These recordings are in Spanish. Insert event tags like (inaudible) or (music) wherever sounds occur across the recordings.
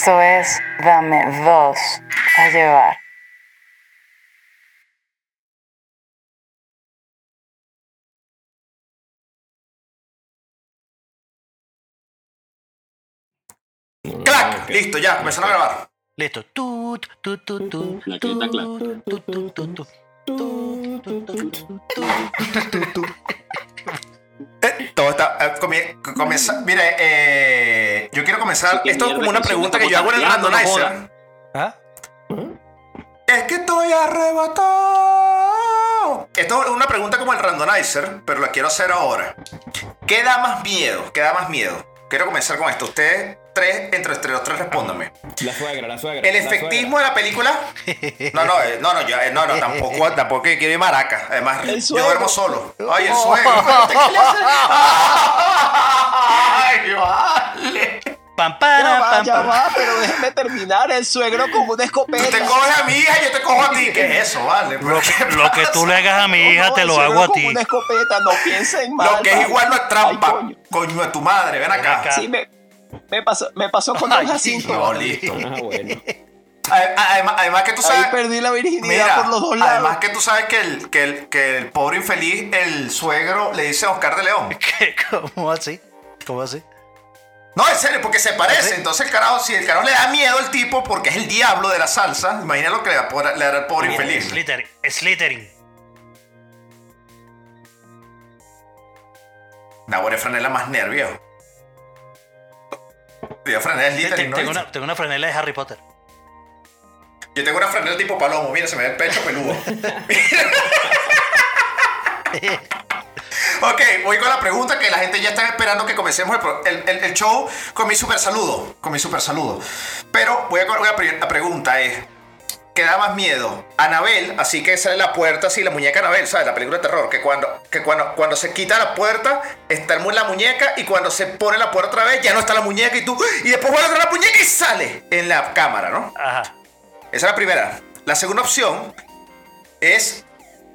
Esto es Dame dos a llevar. ¡Clac! Listo, ya, comenzaron a grabar. Listo. Tut, tut, tut, tut, La que está clara. tut, tut, tut, tut, tut. Tut, tut, tut, tut. Eh, Todo está. eh, comie- comienza- mire, eh, yo quiero comenzar. ¿Qué Esto es como una pregunta que yo hago en el randomizer. ¿Ah? Es que estoy arrebatado. Esto es una pregunta como el randomizer, pero la quiero hacer ahora. ¿Qué da más miedo? ¿Qué da más miedo? Quiero comenzar con esto. Ustedes tres, entre, entre los tres, respóndanme. La suegra, la suegra. ¿El la efectismo de la película? No, no, eh, no, no, yo, eh, no, no, tampoco, tampoco quiero ir maraca. Además, yo duermo solo. Ay, el suegro. (laughs) Ay, vale. Pam, Ya va, pam, ya pam. va, pero déjeme terminar. El suegro con una Tú escopeta. te coges a mi hija y yo te cojo a ti. ¿Qué es eso, vale? ¿Pero Lo que, lo que tú le hagas a mi hija No, te lo hago a con ti. una escopeta, no piensen mal. Lo que es igual no es trampa. Ay, coño. coño de tu madre, ven acá. acá. Sí, me, me pasó, me pasó con Don (laughs) Ay, Jacinto. No, listo. Ah, bueno. Además, además que tú Ahí sabes. perdí la virginidad Mira, por los dos lados. además que tú sabes que el, que, el, que el pobre infeliz, el suegro, le dice a Oscar de León. (laughs) ¿Qué? ¿Cómo así? ¿Cómo así? No, en serio, porque se parece. ¿Sí? Entonces el carajo, si el carajo le da miedo al tipo porque es el diablo de la salsa, imagina lo que le, da por- le dará al pobre infeliz. Slittering. Slittering. Nahuel Efraín es la más nervio. Yo franela es Tengo, una, tengo una franela de Harry Potter. Yo tengo una franela tipo palomo, mira, se me ve el pecho peludo. (laughs) (laughs) ok, voy con la pregunta que la gente ya está esperando que comencemos el, show con mi super saludo. Con mi super saludo. Pero voy a con la, la pregunta es. ¿Qué da más miedo? Anabel, así que sale la puerta, así la muñeca Anabel, ¿sabes? La película de terror, que cuando, que cuando, cuando se quita la puerta, está el mu- la muñeca y cuando se pone la puerta otra vez, ya no está la muñeca y tú, y después vuelve a entrar la muñeca y sale en la cámara, ¿no? Ajá. Esa es la primera. La segunda opción es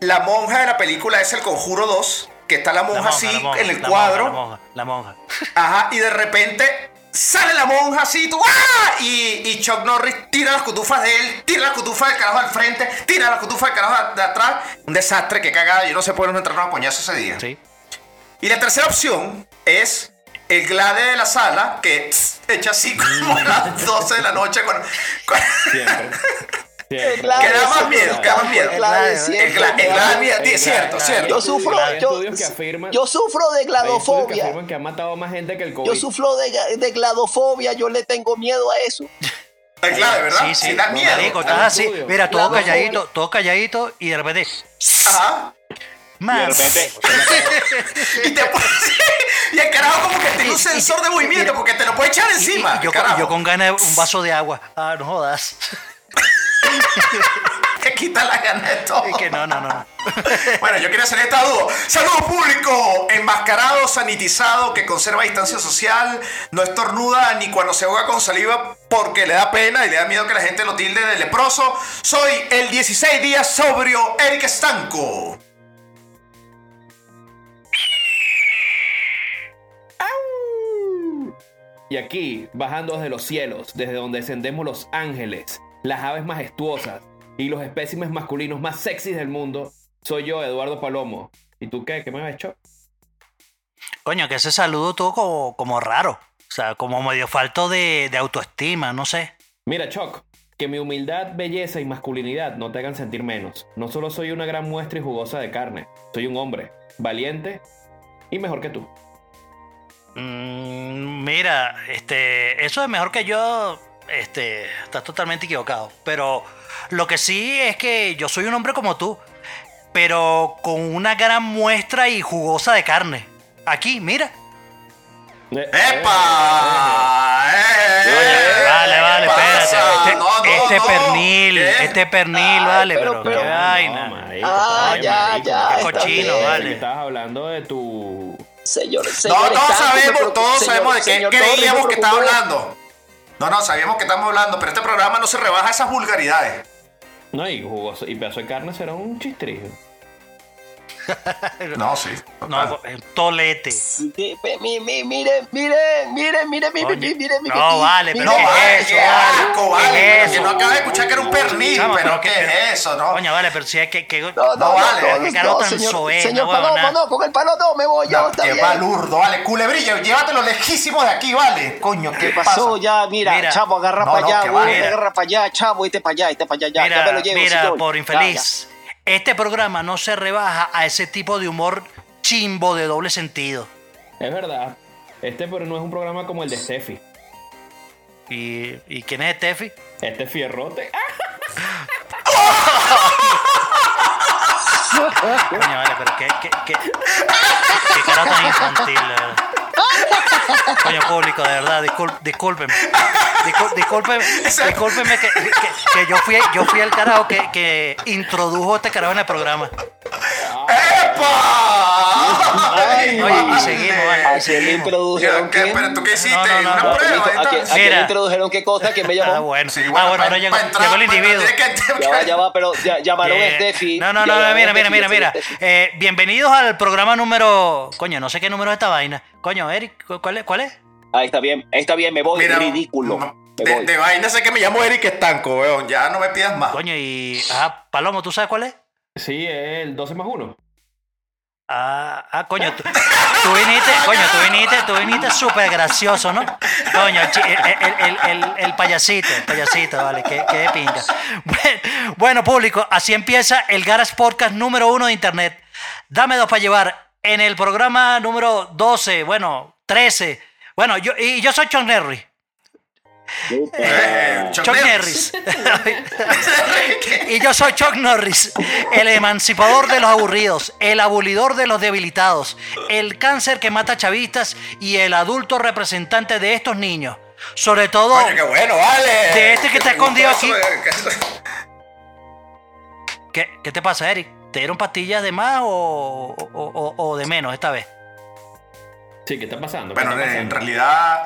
la monja de la película, es el Conjuro 2, que está la monja, La monja, así la monja, en el la cuadro. monja. La monja. Ajá, y de repente sale la monja así, tú, ¡ah! Y, y Chuck Norris tira las cotufas de él, tira las cotufas del carajo al frente, tira las cotufas del carajo de, atrás. Un desastre, que cagada. Yo no sé por no entraron a coñazo ese día. Sí. Y la tercera opción es el glade de la sala, que tss, echa así como a las 12 de la noche. Con, con- Siempre. (laughs) El glade Que da más miedo, que da más miedo. El El siempre el el cierto, cierto. Yo sufro, yo, estudios que afirman- yo sufro de que gladofobia. afirman que ha matado más gente que el COVID. Yo sufro de, de gladofobia, yo le tengo miedo a eso. El glade, ¿verdad? Sí, sí. da miedo. Marico, da- estás así. estudio. Mira, todo calladito, todo calladito y de repente. Ajá. Man, Y te pones- (laughs) Y el carajo como que tiene un sensor de movimiento porque te lo puede echar encima. yo con ganas de un vaso de agua. Ah, no jodas. (laughs) Te quita la gana de todo. Es que no, no, no. (laughs) Bueno, yo quería hacer esta duda. Saludo público, enmascarado, sanitizado, que conserva distancia social, no estornuda ni cuando se ahoga con saliva porque le da pena y le da miedo que la gente lo tilde de leproso. Soy el 16 días sobrio, Eric Estanco. Y aquí, bajando desde los cielos, desde donde descendemos los ángeles, las aves majestuosas y los espécimes masculinos más sexys del mundo, soy yo, Eduardo Palomo. ¿Y tú qué? ¿Qué me has hecho? Coño, que ese saludo todo como, como raro. O sea, como medio falto de, de autoestima, no sé. Mira, Choc, que mi humildad, belleza y masculinidad no te hagan sentir menos. No solo soy una gran muestra y jugosa de carne, soy un hombre, valiente y mejor que tú. Mm, mira, este, eso es mejor que yo. Este, estás totalmente equivocado. Pero lo que sí es que yo soy un hombre como tú, pero con una gran muestra y jugosa de carne. Aquí, mira. Eh, ¡Epa! ¡Eh! Vale, vale, ¿Qué espérate. Este, No, no, este no. pernil, ¿Qué? este pernil, Ay, vale, pero- pero, pero- qué vaina. No, marico, Ah, ya, marico. ya. Qué cochino, bien. vale. Que Estabas hablando de tu... Señor, No, señor todos Estanco, me sabemos, todos señor- sabemos de qué creíamos que estaba hablando. No, no, sabíamos que estamos hablando, pero este programa no se rebaja esas vulgaridades. No, y jugoso y pedazo de carne será un chistrijo. (laughs) No, sí. No, total. eh, tolete. Sí, pe- mi- mi- Miren, miren, miren, miren, miren, Oye, miren, miren, miren. no, vale, pero No, ¿qué vale, es eso, vale? asco, ¿Qué vale. que eso? no acabas de escuchar que era un pernil, pero ¿qué que- es eso, no? Coño, vale, pero si es que... que No, no, No no, vale, no, qué no, tan señor, soez, señor huevona. no, con el palo no me voy, yo, qué bien. balurdo, vale. Culebrillo, llévatelo lejísimo de aquí, vale. Coño, ¿qué, ¿Qué pasó? Ya, mira, Mira. chavo, agarra No, para allá, que agarra para allá, chavo, este para allá, este para allá, ya, me lo llevo, mira, por infeliz, este programa no se rebaja a ese tipo de humor chimbo de doble sentido. Es verdad. Este pero no es un programa como el de Steffi. ¿Y, ¿y quién es Steffi? Este fierrote. (laughs) Coño, vale, pero qué, qué, qué, qué carajo tan infantil. (laughs) Coño, público, de verdad, discul- discúlpeme. Discul- discúlpeme, discúlpeme que, que- que yo, fui, yo fui el carajo que, que introdujo este carajo en el programa. ¡Epa! Ay, Oye, y seguimos, vale. ¿A quién le introdujeron ¿Qué? qué? ¿Pero tú qué hiciste? No, no, no, ¿Una no. prueba? ¿A quién, a quién le introdujeron qué cosa? ¿Quién me llamó? Ah, bueno. Sí, ah, bueno, bueno, pa- no llegó, entrar, llegó el individuo. que- Ya va, ya va, pero ya, llamaron a Eh, Steffi. No, no, no, mira, mira, mira, mira. Eh, bienvenidos al programa número. Coño, no sé qué número es esta vaina. Coño, Eric, ¿cu- ¿cuál es? ¿Cuál es? Ahí está bien, está bien, me voy, Mira, ridículo. no, Me de, voy. de vaina sé que me llamo Eric Estanco, weón. Ya no me pidas más. Coño, y. Ajá, Palomo, ¿tú sabes cuál es? Sí, es el 12 más 1. Ah, ah, coño, tú, tú viniste, coño, tú viniste, tú viniste súper gracioso, ¿no? Coño, el, el, el, el, el payasito, el payasito, vale, qué, qué de pinga. Bueno, bueno, público, así empieza el Garage Podcast número uno de internet. Dame dos para llevar. En el programa número 12, bueno, 13. Bueno, yo, y yo soy John Henry. Eh, Chuck Chuck Norris. Y yo soy Chuck Norris, el emancipador de los aburridos, el abolidor de los debilitados, el cáncer que mata chavistas y el adulto representante de estos niños. Sobre todo, Coño, qué bueno, vale. De este que está escondido aquí. eh, ¿qué, qué te pasa, Eric? ¿Te dieron pastillas de más o, o- o- o de menos esta vez? Sí, ¿qué está pasando? ¿Qué Bueno, está en realidad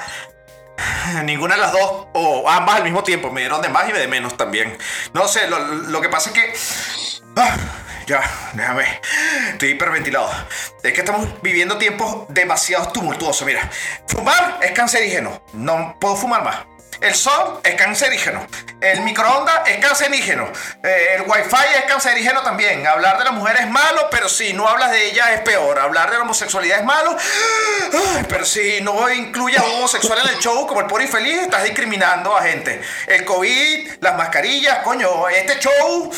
ninguna de las dos, o ambas al mismo tiempo, me dieron de más y de menos también. No sé, lo, lo que pasa es que... ah, ya, déjame. Estoy hiperventilado. Es que estamos viviendo tiempos demasiado tumultuosos. Mira, fumar es cancerígeno. No puedo fumar más. El sol es cancerígeno. El microondas es cancerígeno. Eh, el wifi es cancerígeno también. Hablar de la mujer es malo, pero si no hablas de ella es peor. Hablar de la homosexualidad es malo. Pero si no incluyes a un homosexual en el show como el pobre infeliz, estás discriminando a gente. El COVID, las mascarillas, coño, este show.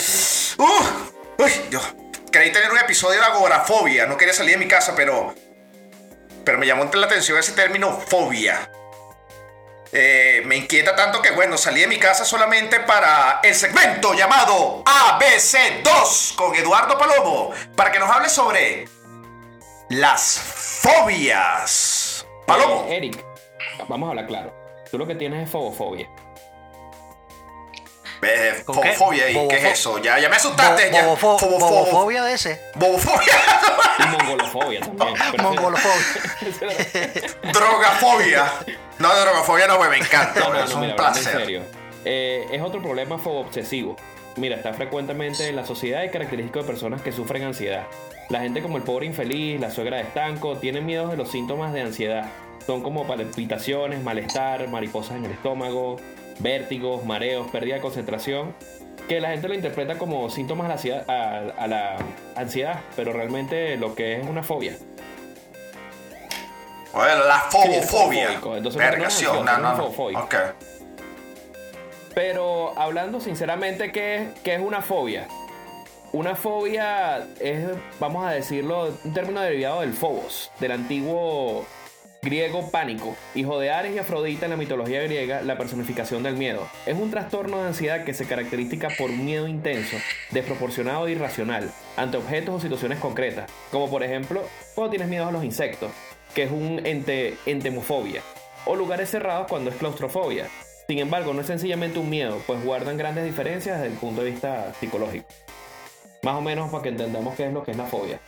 Uh, uy, Dios. Quería tener un episodio de agorafobia. No quería salir de mi casa, pero. Pero me llamó la atención ese término fobia. Eh, me inquieta tanto que, bueno, salí de mi casa solamente para el segmento llamado ABC2 con Eduardo Palomo, para que nos hable sobre las fobias. Palomo. Eh, Eric, vamos a hablar claro. Tú lo que tienes es fobofobia. Eh, fobofobia, ¿y qué es eso? Ya, ya me asustaste. Bo- ya. bobofo- Fobofo- Bobofobia de ese. Bobofobia. Y mongolofobia también. (laughs) Mongolofobia. (laughs) Drogafobia. (laughs) No, drogafobia no, güey, me encanta. No, güey, no, es no, un mira, hablando en placer. serio. Eh, es otro problema obsesivo. Mira, está frecuentemente en la sociedad y característico de personas que sufren ansiedad. La gente como el pobre infeliz, la suegra de estanco, tienen miedo de los síntomas de ansiedad. Son como palpitaciones, malestar, mariposas en el estómago, vértigos, mareos, pérdida de concentración, que la gente lo interpreta como síntomas a la, ansiedad- a- a la ansiedad, pero realmente lo que es una fobia. Bueno, la Sí, fobofobia. es Vergación, no, no no. Ok. Pero hablando sinceramente, ¿qué es, qué es una fobia? Una fobia es, vamos a decirlo, un término derivado del phobos, del antiguo griego pánico, hijo de Ares y Afrodita en la mitología griega, la personificación del miedo. Es un trastorno de ansiedad que se caracteriza por un miedo intenso, desproporcionado e irracional ante objetos o situaciones concretas, como por ejemplo cuando tienes miedo a los insectos, que es un ente, entemofobia, o lugares cerrados cuando es claustrofobia. Sin embargo, no es sencillamente un miedo, pues guardan grandes diferencias desde el punto de vista psicológico. Más o menos para que entendamos qué es lo que es la fobia.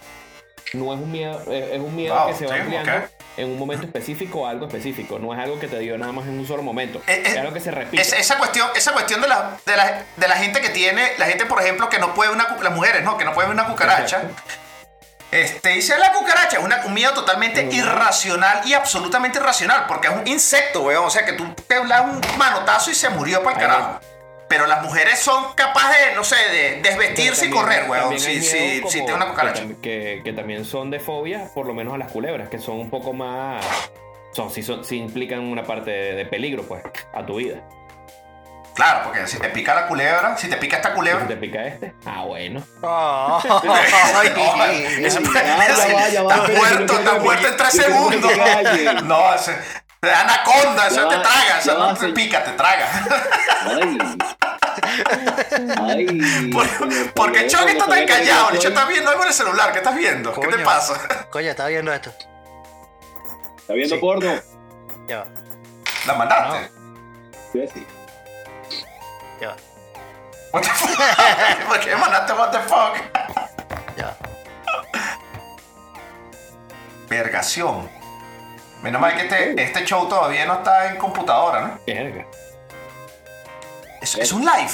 No es un miedo, eh, es un miedo Wow, que se va ampliando ok. en un momento específico o algo específico. No es algo que te dio nada más en un solo momento. Eh, eh, es algo que se repite. Es- esa cuestión, esa cuestión de la, de, la, de la gente que tiene, la gente, por ejemplo, que no puede ver una, las mujeres, ¿no? Que no puede ver una cucaracha. Exacto. Este, dice la cucaracha, es una, un miedo totalmente irracional y absolutamente irracional, porque es un insecto, weón. O sea, que tú te das un manotazo y se murió para el carajo. Pero las mujeres son capaces de, no sé, de desvestirse y correr, weón. Si, si, si una cucaracha. Que, que- que también son de fobia, por lo menos a las culebras, que son un poco más. Son, sí, son, sí implican una parte de, de peligro, pues, a tu vida. Claro, porque si te pica la culebra, si te pica esta culebra. si te pica este, ah, bueno. (laughs) Ay. Ya va, ya va, Está muerto, está muerto en tres segundos. (laughs) No, ese. Anaconda, eso Ya te traga, ya eso no te pica, te traga. Ay. (laughs) Ay. ¿Por, ¿por qué Chucky está no tan callado? yo ¿estás viendo algo en el celular? ¿Qué estás viendo? ¿Qué te pasa? Coño, estaba viendo esto. ¿Está viendo Sí. porno? Ya va, ¿La mandaste? Sí, sí. Ya va, What the fuck? (laughs) ¿Por qué mandaste what the fuck? ya va. Vergación. Menos mal que este, este show todavía no está en computadora, ¿no? Verga. Es, es un live.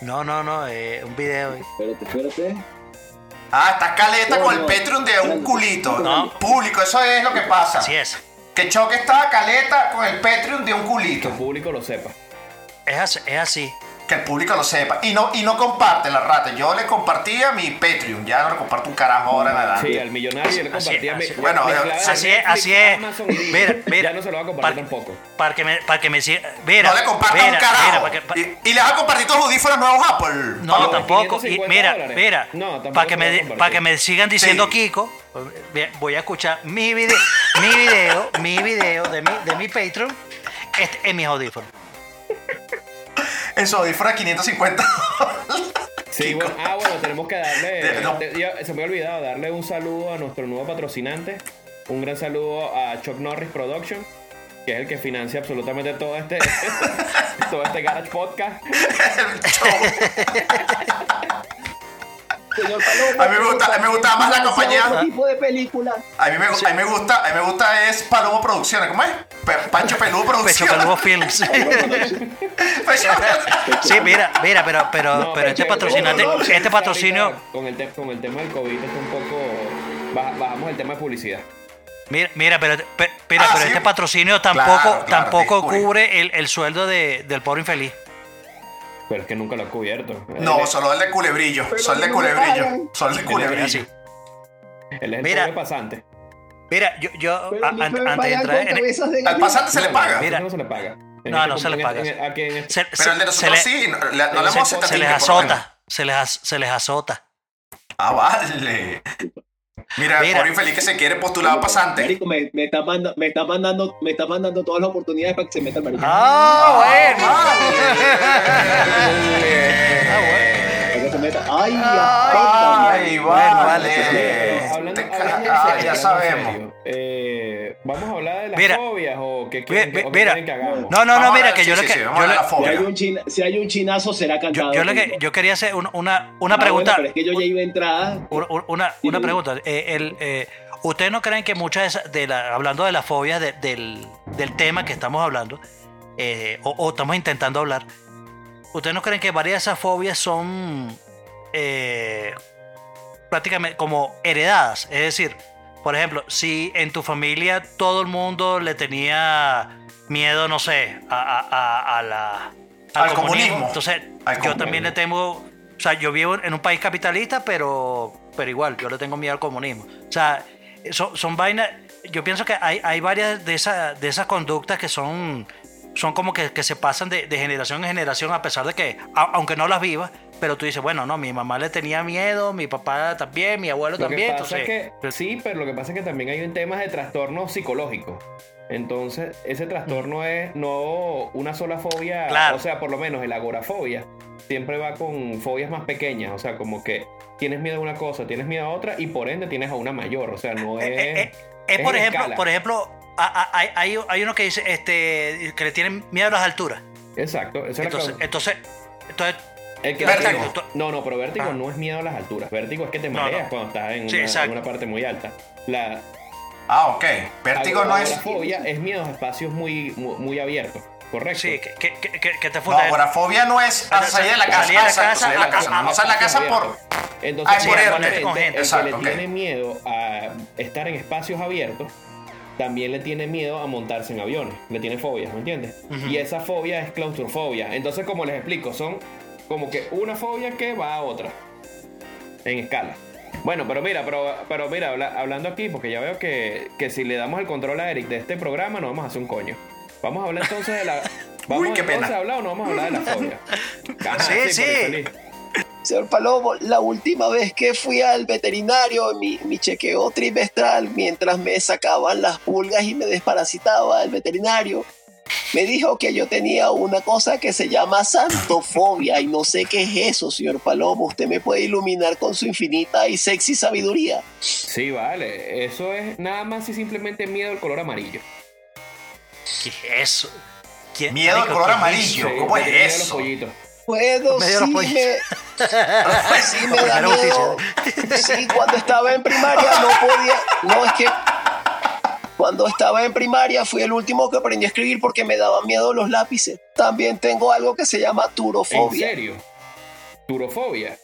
No, no, no, eh, un video. Espérate, espérate. Ah, está caleta con el No. Patreon de un culito. No. Público, eso es lo que pasa. Así es. Que Choque está caleta con el Patreon de un Que culito. el público lo sepa. Es así. Es así. Que el público lo sepa. Y no, y no comparte la rata. Yo le compartía mi Patreon. Ya no le comparto un carajo ahora nada. Sí, al millonario yo le compartía. así- mi- Bueno, mezclaba así es, así es. Mira, mira. Ya no se lo va a compartir Par- tampoco. Para que me, para que me siga. Mira, no le compartas mira, un carajo. mira, para que- pa- y, y le vas a compartir tus audífonos nuevos Apple. No, tampoco. Y 550 mira, dólares. mira, No, para que me para que me sigan diciendo Sí. Kiko, voy a escuchar mi video, mi video, mi video de mi de mi Patreon este, en mis audífonos. Audífono de 550 Sí, bueno, ah, bueno, tenemos que darle. No. ya se me ha olvidado darle un saludo a nuestro nuevo patrocinante. Un gran saludo a Chuck Norris Production, que es el que financia absolutamente todo este, (laughs) todo este Garage Podcast. (laughs) (laughs) Señor Palomo. A mí me gusta- a mí me gustaba más la ¿cómo se llama compañía. ese tipo de película. A mí, me, a mí me gusta, a mí me gusta es Palomo Producciones. ¿Cómo es? Pe- Pancho Peludo Pecho Producciones. Peludo Films. (laughs) Pecho Peludo. sí, mira, mira, pero pero No, pero este che, patrocinante, no, no, este patrocinio, Con el, te- con el tema del COVID está un poco. baja- bajamos el tema de publicidad. mira, mira, pero Ah, pero sí. este patrocinio tampoco Claro, claro, tampoco cubre el, el sueldo de, del pobre infeliz. Pero es que nunca lo ha cubierto. No, solo el de culebrillo. Pero Solo el de culebrillo. pagan. Solo el de culebrillo. así. él es el Mira. pasante. Mira, yo yo a- an- antes de entrar en de Al pasante se le paga. Mira. no se le paga. En No, no se le paga. en- aquí en- se, Pero el de nosotros se le- sí. no, le- no le se- se, les azota, se les se les azota. Ah, vale. Mira, Mira. por infeliz que se quiere postular a pasante. Marico, me, me está mandando, me está mandando, me está mandando todas las oportunidades para que se meta el marico. Ah, bueno. Ah, bueno. (laughs) Ay, Ay, vale, Bueno, vale. Hablando, Te hablando ah, serio, ya sabemos. eh, Vamos a hablar de las Mira. fobias o qué quieren, Mira, que- o qué mira. quieren que hagamos. No, no, no, mira, que sí, yo sí, le que Si fobia. hay, un china- si hay un chinazo, será cantado. yo que quería hacer una una, una Ah, pregunta bueno, pero es que yo ya iba a entrar. una, una, una pregunta. Eh, el, eh, ¿Ustedes no creen que muchas de, esas- de la, hablando de las fobias de- del, del tema que estamos hablando, eh, o, o estamos intentando hablar, ¿ustedes no creen que varias de esas fobias son eh, prácticamente como heredadas? Es decir, por ejemplo, si en tu familia todo el mundo le tenía miedo, no sé, a, a- a- a la, Al comunismo. entonces Al yo comunismo. también le tengo, o sea, yo vivo en un país capitalista, pero, pero igual, yo le tengo miedo al comunismo. O sea, son, son vainas, yo pienso que hay, hay varias de, esas de esas conductas que son, son como que, que se pasan de, de generación en generación, a pesar de que, aunque no las vivas, pero tú dices, bueno, no, mi mamá le tenía miedo, mi papá también, mi abuelo Lo que también. pasa entonces, es que, sí, pero lo que pasa es que también hay un tema de trastorno psicológico. Entonces, ese trastorno es no una sola fobia, Claro. o sea, por lo menos el agorafobia siempre va con fobias más pequeñas, o sea, como que tienes miedo a una cosa, tienes miedo a otra y por ende tienes a una mayor, o sea, no es... Eh, eh, eh, es, es por ejemplo, escala. por ejemplo, hay, hay, hay uno que dice este, que le tienen miedo a las alturas. Exacto, esa es la Entonces, causa. entonces, entonces El que- Vértigo. No, no, pero vértigo Ah. no es miedo a las alturas. Vértigo es que te No, mareas no. cuando estás en Sí, una, exacto. en una parte muy alta. La Ah, ok. Vértigo no es. agorafobia es miedo a espacios muy, muy, muy abiertos. Correcto. sí, que, que, que, que- que te No, funda. agorafobia no es a salir de la casa. Salir de la exacto, casa, salir de la a- casa. a- No sale de la casa por. Entonces, con gente. el Exacto, que le tiene miedo a estar en espacios abiertos, también le tiene miedo a montarse en aviones. Le tiene fobia, ¿me entiendes? Y esa fobia es claustrofobia. Entonces, como les explico, son como que una fobia que va a otra. En escala. Bueno, pero mira, pero, pero mira, habla- hablando aquí, porque ya veo que, que si le damos el control a Eric de este programa, no vamos a hacer un coño. Vamos a hablar entonces de la. (laughs) Vamos qué entonces pena. a hablar o no vamos a hablar de la fobia. (laughs) Ajá, Sí, sí. Señor Palomo, la última vez que fui al veterinario, mi, mi chequeo trimestral, mientras me sacaban las pulgas y me desparasitaba el veterinario, me dijo que yo tenía una cosa que se llama santofobia y no sé qué es eso, señor Palomo. Usted me puede iluminar con su infinita y sexy sabiduría. Sí, vale. Eso es nada más y simplemente miedo al color amarillo. ¿Qué es eso? ¿Quién- Miedo al color ¿qué amarillo. ¿Cómo es eso? Me los sí me, (laughs) sí me da miedo. Sí, cuando estaba en primaria no podía. No, es que cuando estaba en primaria fui el último que aprendí a escribir porque me daban miedo los lápices. También tengo algo que se llama ¿En turofobia. serio? Turofobia.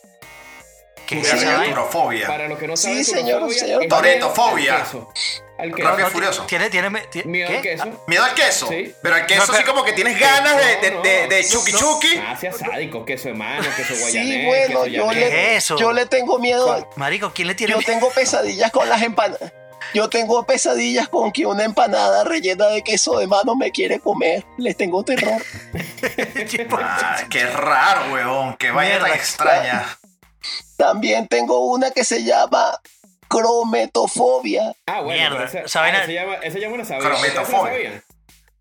¿Qué es Mira, esa señor, vaina? turofobia. Para los que no Sí, saben, señor, turofobia señor. es Toretofobia. miedo al queso. Al queso. Rápido No, furioso. Tiene, tiene, ti- Miedo ¿qué? al queso. Miedo al queso. Sí. Pero al queso No, pero- sí como que tienes ganas de, de, No, de, de no. chuki chuki. Ah, sea sádico, queso de mano, queso guayanés, Sí, bueno, queso yo llanero. ¿Qué le, es eso? yo le tengo miedo. Marico, ¿quién le tiene Yo miedo? tengo pesadillas con las empanadas. Yo tengo pesadillas con que una empanada rellena de queso de mano me quiere comer. Les tengo terror. (laughs) Ah, qué raro, weón. Qué tan Mierda. extraña. También tengo una que se llama crometofobia. Ah, bueno, Mierda, esa, esa ah, ese llama, ese llama una sabía. Crometofobia.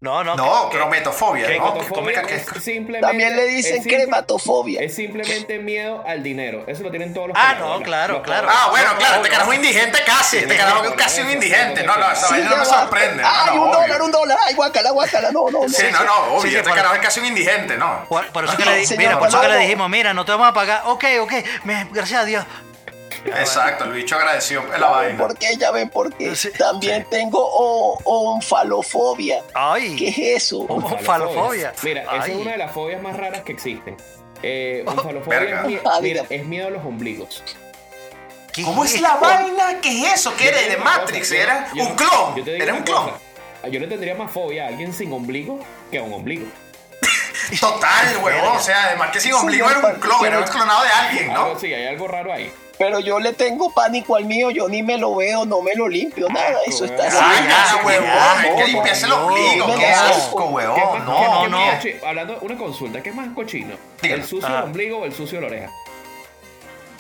No, no. No, que- crometofobia. ¿no? Crometofobia ¿Qué- es simplemente- También le dicen crematofobia. Es simplemente miedo al dinero. Eso lo tienen todos los Ah, no, claro, los claro. Ah, bueno, No, claro, no, este no. carajo indigente casi. Este carajo casi un indigente. No, no, esa no me sorprende. No, Ay, no, un dólar, un dólar. Ay, guácala, guácala. No, no, no. Sí, no, no, obvio. Este carajo es casi un indigente, ¿no? Por, eso que le, dijimos, mira, no te vamos a pagar. Ok, ok, gracias a Dios. Exacto, el bicho agradeció la Ya ven vaina. por qué, ya ven por qué. Sí. También tengo o- onfalofobia. Ay. ¿Qué es eso? Onfalofobia. Mira, esa es una de las fobias más raras que existen. Eh, (laughs) onfalofobia es, Ah, mira, es miedo a los ombligos. ¿Qué ¿Cómo es la vaina? ¿Qué es eso? ¿Qué eres? ¿De Matrix? cosa, ¿Era yo un clon? yo ¿Era un clon? cosa, Yo le tendría más fobia a alguien sin ombligo que a un ombligo. Total, (laughs) huevón. O sea, además que sin ombligo era un clon, era un clonado de alguien, Algo, ¿no? sí, hay algo raro ahí. Pero yo le tengo pánico al mío. Yo ni me lo veo, no me lo limpio, nada. Eso está Ah, así. Ay, ya, ya, huevón. que limpiarse el ombligo. no, Qué asco, ¿Qué huevón. No, no. Hablando, una consulta, ¿qué es más cochino? Dígame. ¿El sucio del ombligo o el sucio de la oreja?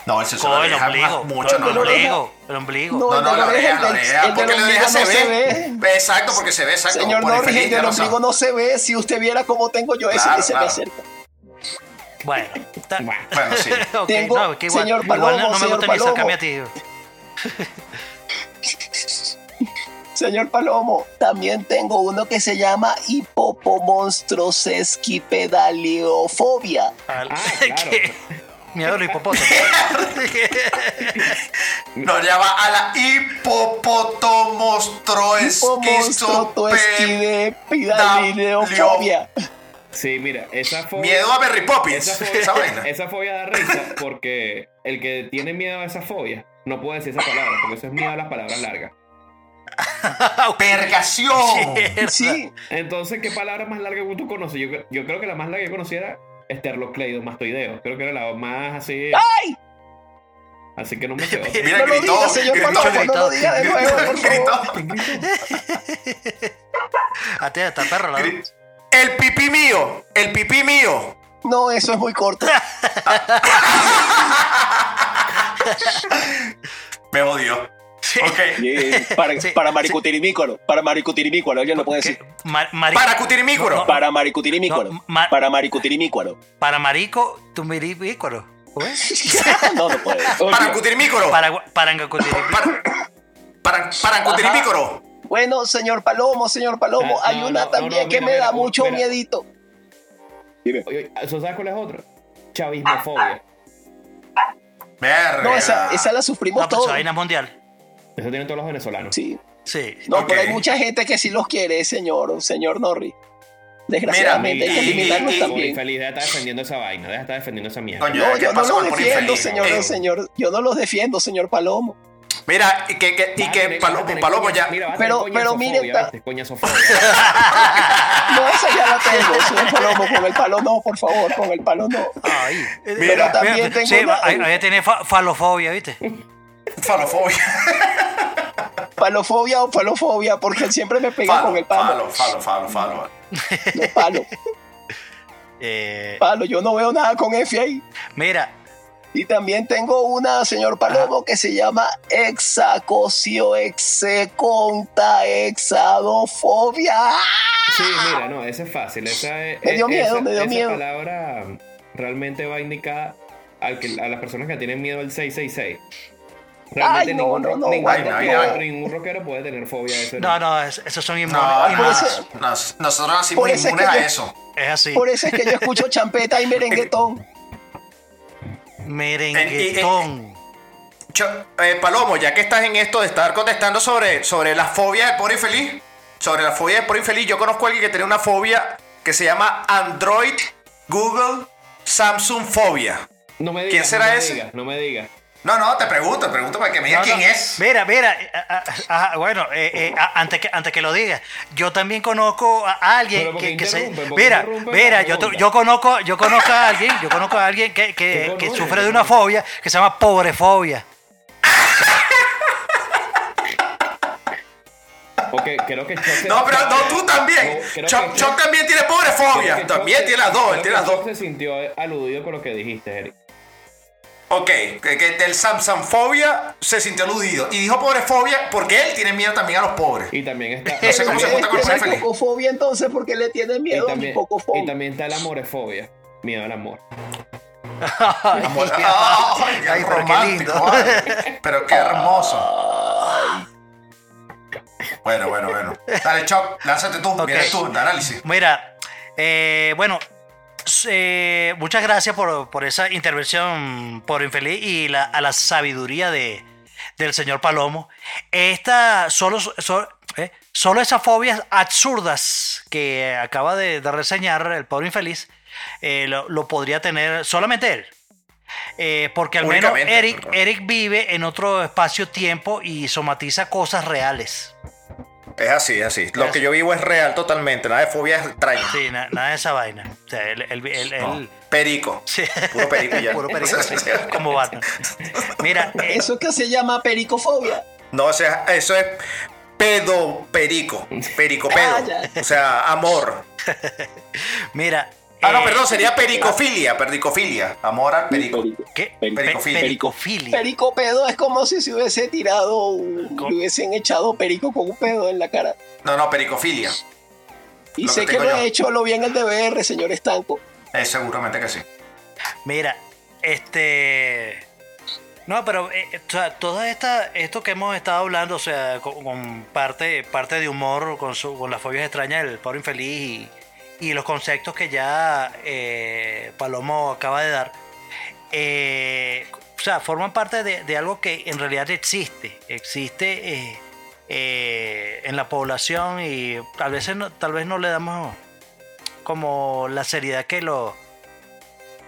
No, el se Con lo el deja ombligo. mucho, el no, no. ombligo. El ombligo. No, No, el no, de la la oreja, oreja, la el- oreja, el porque la oreja se se ve. Exacto, porque se ve, exacto. Señor Norris, el ombligo no se ve. Si usted viera cómo tengo yo ese claro. me acerca. Bueno. está- Bueno, Bueno, sí. (laughs) ok, Tengo- no, que igual, señor igual Palomo, no me gusta ni sacarme a ti. (laughs) Señor Palomo, también tengo uno que se llama hipopomonstrosesquipedaliofobia. Al- Ah, (laughs) claro. ¿Qué? Miedo a los hipopótamos. Nos lleva a la hipopotomonstruoesquistope. Sí, mira, esa fobia. Miedo a Berry Poppins. (laughs) Esa Esa fobia, vaina. esa fobia da risa porque el que tiene miedo a esa fobia no puede decir esa palabra porque eso es miedo a las palabras largas. (laughs) Pergación. Sí, Entonces, ¿qué palabra más larga que tú conoces? Yo, cre- yo creo que la más larga que yo conocía era esterlocleidomastoideo. Creo que era la más así. ¡Ay! Así que no me quedó. Mira, No lo gritó. diga, señor gritó, Palomo, no gritó, lo diga de nuevo, por favor. gritó. A ti está perro la El pipí mío. El pipí mío. No, eso es muy corto. (laughs) Me odio. Ok. Bien, Para, Sí, para maricutirimícuaro, para maricutirimícuaro, alguien lo puede decir. Mar- mari- Para cutirimícuaro. Para maricutirimícuaro. No, ma- Para maricutirimícuaro. para marico, tu miripícoro. ¿Cómo es? (laughs) No, no puede. Para cutirimícuaro. Para. Para. Para. Para. Bueno, señor Palomo, señor Palomo, Ah, hay no, una no, también no, que mira, me mira, da mucho mira. miedito. ¿eso ¿Sabes cuál es otro? Chavismofobia. Verga. No, esa, esa la sufrimos No, pues todos. esa vaina mundial. Eso tienen todos los venezolanos. Sí. Sí. No, pero hay mucha gente que sí los quiere, señor, señor Norris. Desgraciadamente Mira, hay que eliminarlos y- y- también. Feliz, deja de estar defendiendo esa vaina, deja de estar defendiendo esa mierda. Coño, No, ¿qué yo no los defiendo, infeliz? señor, Eh, señor. Yo no los defiendo, señor Palomo. Mira, y que, que- y que Palomo, coña- ya. Mira, Pero- pero mire, ta- ¿viste? Coñazofobia. (laughs) No, esa ya la tengo, señor Palomo. Con el palo no, por favor, con el palo no. Ay. Pero también tengo sí, una- ahí, ahí tiene fa- falofobia, ¿viste? Falofobia. Palofobia o palofobia, porque él siempre me pega con el palo. Falo, falo, falo, falo. No, palo, (laughs) Eh, palo. Yo no veo nada con F ahí. mira, Y también tengo una, señor Palomo, que se llama hexacocio execonta exadofobia. Sí, mira, no, esa es fácil. Esa es, Me dio es- miedo, esa, me dio esa miedo. palabra realmente va indicada al que, a las personas que tienen miedo al 666. Realmente Ay, no, ningún, no, ningún, bueno, rockero, ya. ningún rockero puede tener fobia a eso. no, no, es- esos son inmunes. Nosotros nacimos inmunes que a yo- eso. Es así. Por eso es que yo escucho champeta y merenguetón. (laughs) Merenguetón. Cho- eh, Palomo, ya que estás en esto de estar contestando sobre, sobre la fobia del pobre infeliz, sobre la fobia del pobre infeliz, yo conozco a alguien que tiene una fobia que se llama Android, Google, Samsung fobia. No me digas, ¿Quién será no me ese? digas, no me digas. No, no, te pregunto, te pregunto para que me digas No, quién no. es. Mira, mira, eh, ah, ah, ah, bueno, eh, eh, antes, que, antes que lo digas, yo también conozco a alguien Pero ¿por qué que, que se... Mira, mira, yo, yo conozco, yo conozco a alguien, yo conozco a alguien que, ¿Qué que, sufre de una fobia que se llama pobrefobia. Ok, creo que No, pero no, tú también. Chuck también tiene pobre creo fobia. que Chuck También tiene las dos, él tiene las dos. Se sintió aludido con lo que dijiste, Eric. Ok, que, que del Samsung fobia se sintió aludido. Y dijo pobre fobia porque él tiene miedo también a los pobres. Y también está. No sé (laughs) cómo se junta con ser feliz. entonces porque le tiene y, miedo a mi también, y también está la amorefobia. Miedo al amor. Amor- (laughs) Ay, qué Ay, pero qué romántico, lindo. Pero qué hermoso. Bueno, bueno, bueno. Dale, Chuck, lánzate tú. Ok. Vienes tú, de análisis. Mira, eh, bueno, eh, muchas gracias por, por esa intervención por infeliz y la- a la sabiduría de, del señor Palomo. Esta, solo, so- eh, solo esas fobias absurdas que acaba de, de reseñar el pobre infeliz, eh, lo, lo podría tener solamente él. Eh, porque al menos Eric. Eric vive en otro espacio-tiempo y somatiza cosas reales. Es así, es así. Lo que yo vivo es real totalmente. Nada de fobia es extraña. Sí, na- nada de esa vaina. O sea, él- No, él- perico. Sí. Puro perico ya. (laughs) Puro perico, sí, (laughs) como Batman. Mira, eh, Eso es que se llama pericofobia. No, o sea, eso es pedo perico. Perico pedo. Ah, ya. O sea, amor. (laughs) mira. Ah, no, eh, perdón, sería pericofilia. Pericofilia. Amor al perico. ¿Qué? Pericofilia. Pe- Pericofilia. Perico pedo es como si se hubiese tirado, le hubiesen echado perico con un pedo en la cara. No, no, pericofilia. Y Lo sé que lo yo. he hecho, lo vi en el DBR, señor Estanco. Eh, seguramente que sí. Mira, este. No, pero eh, o sea, todo esta, esto que hemos estado hablando, o sea, con, con parte, parte de humor, con, su- con las fobias extrañas del pobre infeliz y, y los conceptos que ya eh, Palomo acaba de dar, eh, o sea, forman parte de, de algo que en realidad existe, existe eh, en la población y tal vez no, tal vez no le damos como la seriedad que lo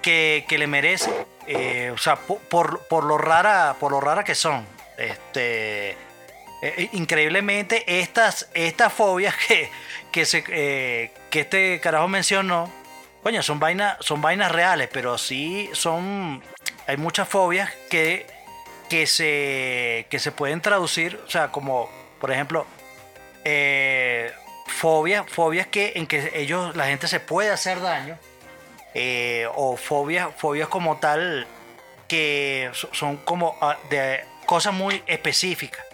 que, que le merece, o sea, po- por, por lo rara, por lo que son. Este, increíblemente, estas, estas fobias (laughs) que, que, se, eh, que este carajo mencionó, coño, son vainas, son vainas reales, pero sí son, hay muchas fobias que, que, se, que se pueden traducir, o sea, como, por ejemplo, eh, fobias, fobias que en que ellos, la gente se puede hacer daño, eh, o fobias, fobias como tal que so- son como ah, de cosas muy específicas,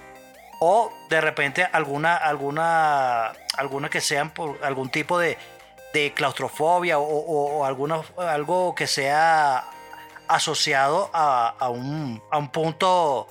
o de repente alguna, alguna, alguna que sean por algún tipo de, de claustrofobia o, o- o alguna, algo que sea asociado a, a un, a un punto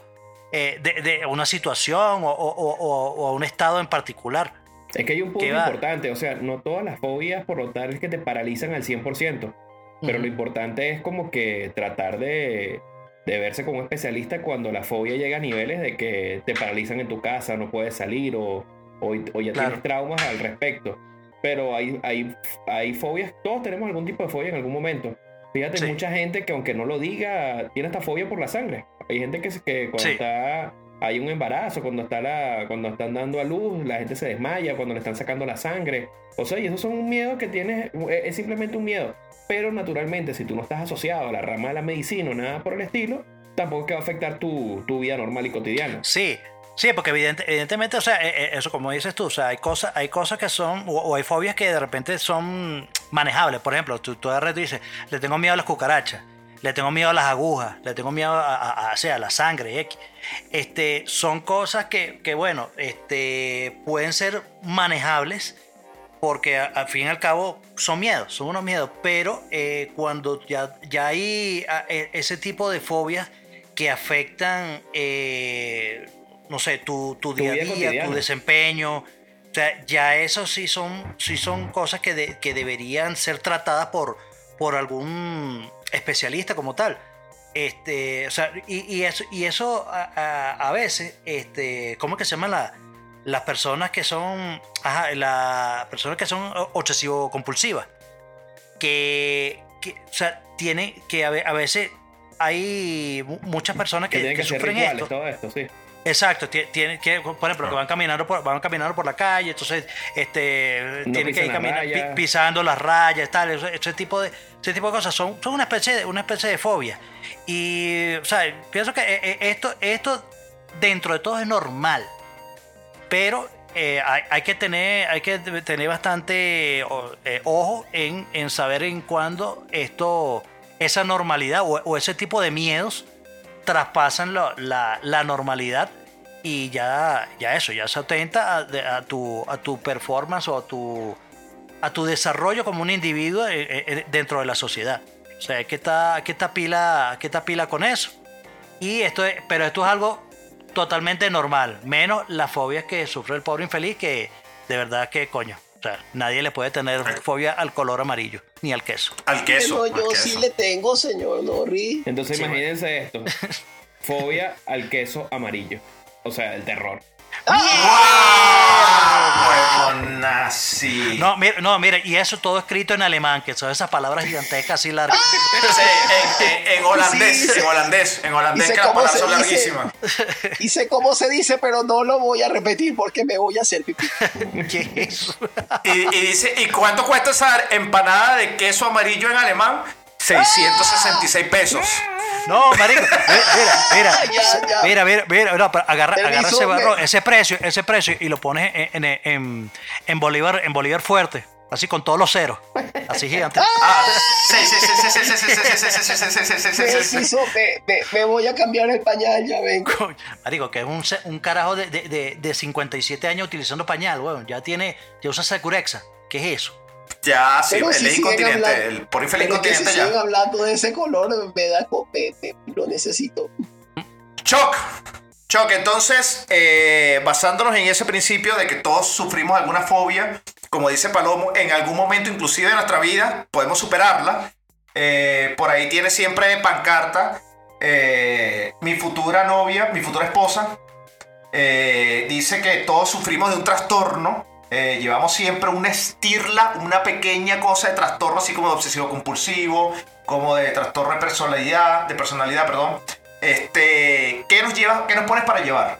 eh, de, de una situación o, o- a un estado en particular. Es que hay un punto importante, o sea, no todas las fobias por lo tal es que te paralizan al 100%, pero lo importante es como que tratar de, de verse como un especialista cuando la fobia llega a niveles de que te paralizan en tu casa, no puedes salir o, o, o ya Claro. tienes traumas al respecto. pero hay, hay, hay fobias, todos tenemos algún tipo de fobia en algún momento. Fíjate, Sí. mucha gente que aunque no lo diga, tiene esta fobia por la sangre. Hay gente que, que cuando Sí. está, hay un embarazo, cuando, está la, cuando están dando a luz, la gente se desmaya, cuando le están sacando la sangre. O sea, y esos son un miedo que tienes, es es simplemente un miedo. Pero naturalmente, si tú no estás asociado a la rama de la medicina o nada por el estilo, tampoco es que va a afectar tu, tu vida normal y cotidiana. Sí, sí, porque evidente- evidentemente, o sea, eh, eh, eso como dices tú, o sea, hay cosas, hay cosas que son, o, hay fobias que de repente son manejables. Por ejemplo, tú, tú y tú dices, le tengo miedo a las cucarachas, le tengo miedo a las agujas, le tengo miedo a, sea, la sangre. Este, son cosas que, que, bueno, este, pueden ser manejables porque al fin y al cabo son miedos, son unos miedos, pero eh, cuando ya, ya hay e- ese tipo de fobias que afectan, eh, no sé, tu, tu día a día, tu desempeño, o sea, ya eso sí son, sí son cosas que, de- que deberían ser tratadas por, por algún especialista como tal. Este, o sea, y, y eso, y eso a, a- a veces, este, ¿cómo es que se llaman la- las personas que son, ajá, las personas que son obsesivo compulsivas? Que, que, o sea, tienen, que a, a veces hay mu- muchas personas Que que, tienen que que ser sufren rituales, esto. todo esto, sí. Exacto, tie- tienen que, por ejemplo, que van caminando por, van caminando por la calle, entonces este, No tienen que ir pisan las camina- pi- rayas. pisando las rayas, tal, ese, ese tipo de, ese tipo de cosas son, son una especie de, una especie de fobia. Y, o sea, pienso que eh, eh, esto, esto dentro de todo es normal, pero eh, hay, hay que tener, hay que tener bastante eh, ojo en, en saber en cuándo esto, esa normalidad o, o ese tipo de miedos traspasan la, la normalidad y ya, ya eso, ya se atenta a, tu, a tu performance o a tu, a tu desarrollo como un individuo eh, eh, dentro de la sociedad. O sea, que hay que estar pila, que estar pila con eso. Y esto es, pero esto es algo totalmente normal, menos las fobias que sufre el pobre infeliz, que de verdad que coño. O sea, nadie le puede tener fobia al color amarillo, ni al queso. Al queso. Al yo queso. sí le tengo, señor Norris. Entonces Sí, imagínense esto. (laughs) Fobia al queso amarillo. O sea, el terror. ¡Ah! Huevón nazi. No, mira, no, mira, y eso todo escrito en alemán, que son esas palabras gigantescas así largas. Sí, en, en- en holandés, Sí, sí. en holandés, en holandés, Dice que las cómo palabras se son dice. larguísimas. Y sé cómo se dice, pero no lo voy a repetir porque me voy a hacer pipí. (laughs) ¿Qué es eso? Y, y dice, ¿y cuánto cuesta esa empanada de queso amarillo en alemán? 666 pesos. No, marico, mira, mira, ya. mira, mira, mira, no, pero agarra, agarra ese barro, ese precio, ese precio y lo pones en, en, en, en Bolívar, en Bolívar fuerte, así con todos los ceros, así gigante. Ah, sí, sí, sí, sí, sí, sí, sí, sí, sí, sí, sí, sí, sí, sí, sí, sí, sí, sí. Permiso, me, voy a cambiar el pañal, ya vengo. Marico, que es un, un carajo de, de, de, de 57 años utilizando pañal, weón. Ya tiene, ya usa Securexa. ¿Qué es eso? Ya, sí, Pero si siguen incontinente, hablando- el si incontinente siguen ya. hablando de ese color, me da co- me- me- lo necesito. Choc. Choc, entonces, eh, basándonos en ese principio de que todos sufrimos alguna fobia, como dice Palomo, en algún momento inclusive de nuestra vida podemos superarla. Eh, por ahí tiene siempre pancarta eh, mi futura novia, mi futura esposa, dice que todos sufrimos de un trastorno. Eh, llevamos siempre una estirla, una pequeña cosa de trastorno, así como de obsesivo compulsivo, como de trastorno de personalidad, de personalidad, perdón. Este, ¿qué nos lleva, qué nos pones para llevar?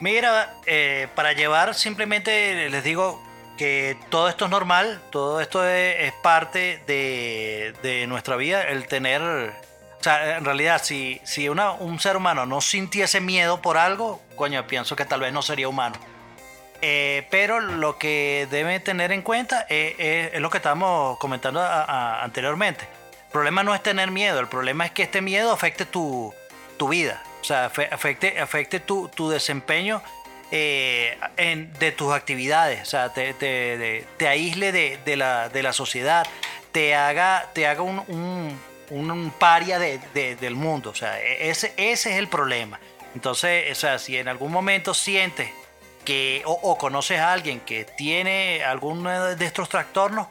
Mira, eh, para llevar simplemente les digo que todo esto es normal, todo esto es, es parte de, nuestra vida, el tener... O sea, en realidad, si, si un ser humano no sintiese miedo por algo, coño, pienso que tal vez no sería humano. Eh, pero lo que debe tener en cuenta es, es- es lo que estábamos comentando anteriormente. El problema no es tener miedo, el problema es que este miedo afecte tu, tu vida, o sea, afe- afecte, afecte tu, tu desempeño eh, de tus actividades, o sea, te, te- te- te aísle de, de la, de la sociedad, te haga, te haga un, un- paria de- de- del mundo, o sea, e- ese, ese es el problema. Entonces, o sea, si en algún momento sientes que o, o conoces a alguien que tiene alguno de estos trastornos,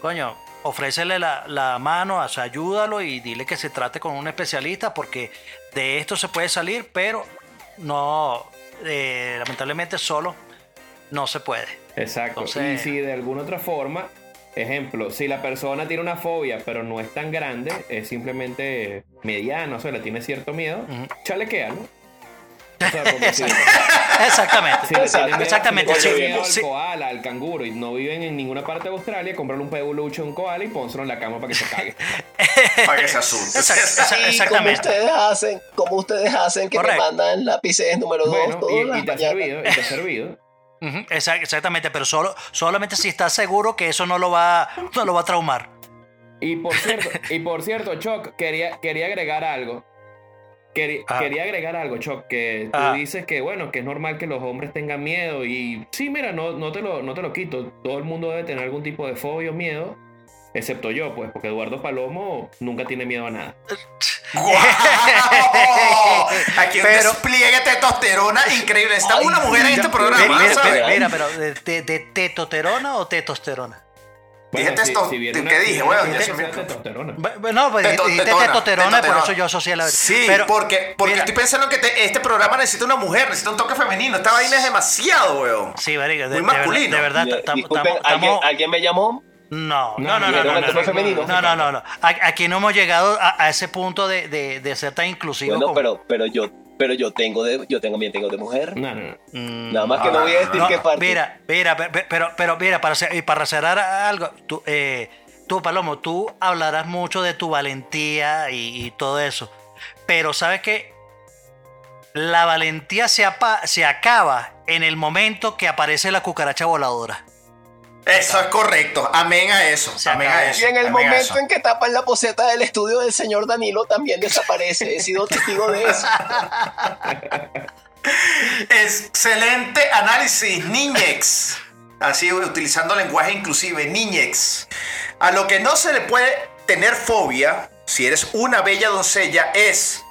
coño, ofrécele la, la mano, o sea, ayúdalo y dile que se trate con un especialista porque de esto se puede salir, pero no, eh, lamentablemente solo no se puede. Exacto. Entonces- Y si de alguna otra forma, ejemplo, si la persona tiene una fobia pero no es tan grande, es simplemente mediana, o sea, le tiene cierto miedo, Ujú. chalequéalo. O sea, porque si, Exactamente. si miedo, Exactamente, si le sí, al koala, al canguro y no viven en ninguna parte de Australia, comprarle un peluche a un koala y pónselo en la cama para que se cague. (laughs) Para que se asuste. Y como (laughs) Exactamente. ustedes hacen, como ustedes hacen que Correcto. me mandan lápices número 2 bueno, todas y, te ha servido, y te ha servido. Exactamente, pero solo, solamente si estás seguro que eso no lo va, no lo va a traumar. Y por cierto, y por cierto, Choc, quería, quería agregar algo. Quería, quería agregar algo, Choc, que tú dices que bueno, que es normal que los hombres tengan miedo. Y sí, mira, no, no, te lo, no te lo quito. Todo el mundo debe tener algún tipo de fobia o miedo. Excepto yo, pues, porque Eduardo Palomo nunca tiene miedo a nada. (laughs) ¡Guau! Aquí un Pero- despliegue de testosterona increíble. Ay, una mujer en este programa, Mira, mira, ¿sabes? mira, pero ¿de, de- de tetosterona o testosterona? Dije testo- viene ¿qué dije? Bueno, testosterona. No, pues Teto- dijiste testosterona, por eso yo asocié la Sí, pero- porque, porque mira, estoy pensando que te- este programa necesita una mujer, necesita un toque femenino. Esta vaina es demasiado, weón. Sí, marica, de, Muy de verdad, masculino. de verdad, ¿alguien, estamos- ¿alguien me llamó? No, No, no, no, no, ¿vieron no, no, no, no, no, no, no. A- Aquí no hemos llegado a, a ese punto de, de- de ser tan inclusivos Bueno, como- pero, pero yo, pero yo tengo de, yo tengo, también tengo de mujer. No, no, no. Mm, Nada más que no voy a decir no, qué parte. Mira, mira, pe- pe- pero, pero mira, para, para cerrar algo, tú, eh, tú, Palomo, tú hablarás mucho de tu valentía y, y todo eso, pero sabes que la valentía se, apa- se acaba en el momento que aparece la cucaracha voladora. Eso es correcto. Amén a eso. Amén a eso. Y en el momento en que tapan la poseta del estudio del señor Danilo también desaparece. He sido testigo de eso. (laughs) Excelente análisis, niñex. Así utilizando lenguaje inclusive, niñex. A lo que no se le puede tener fobia, si eres una bella doncella, es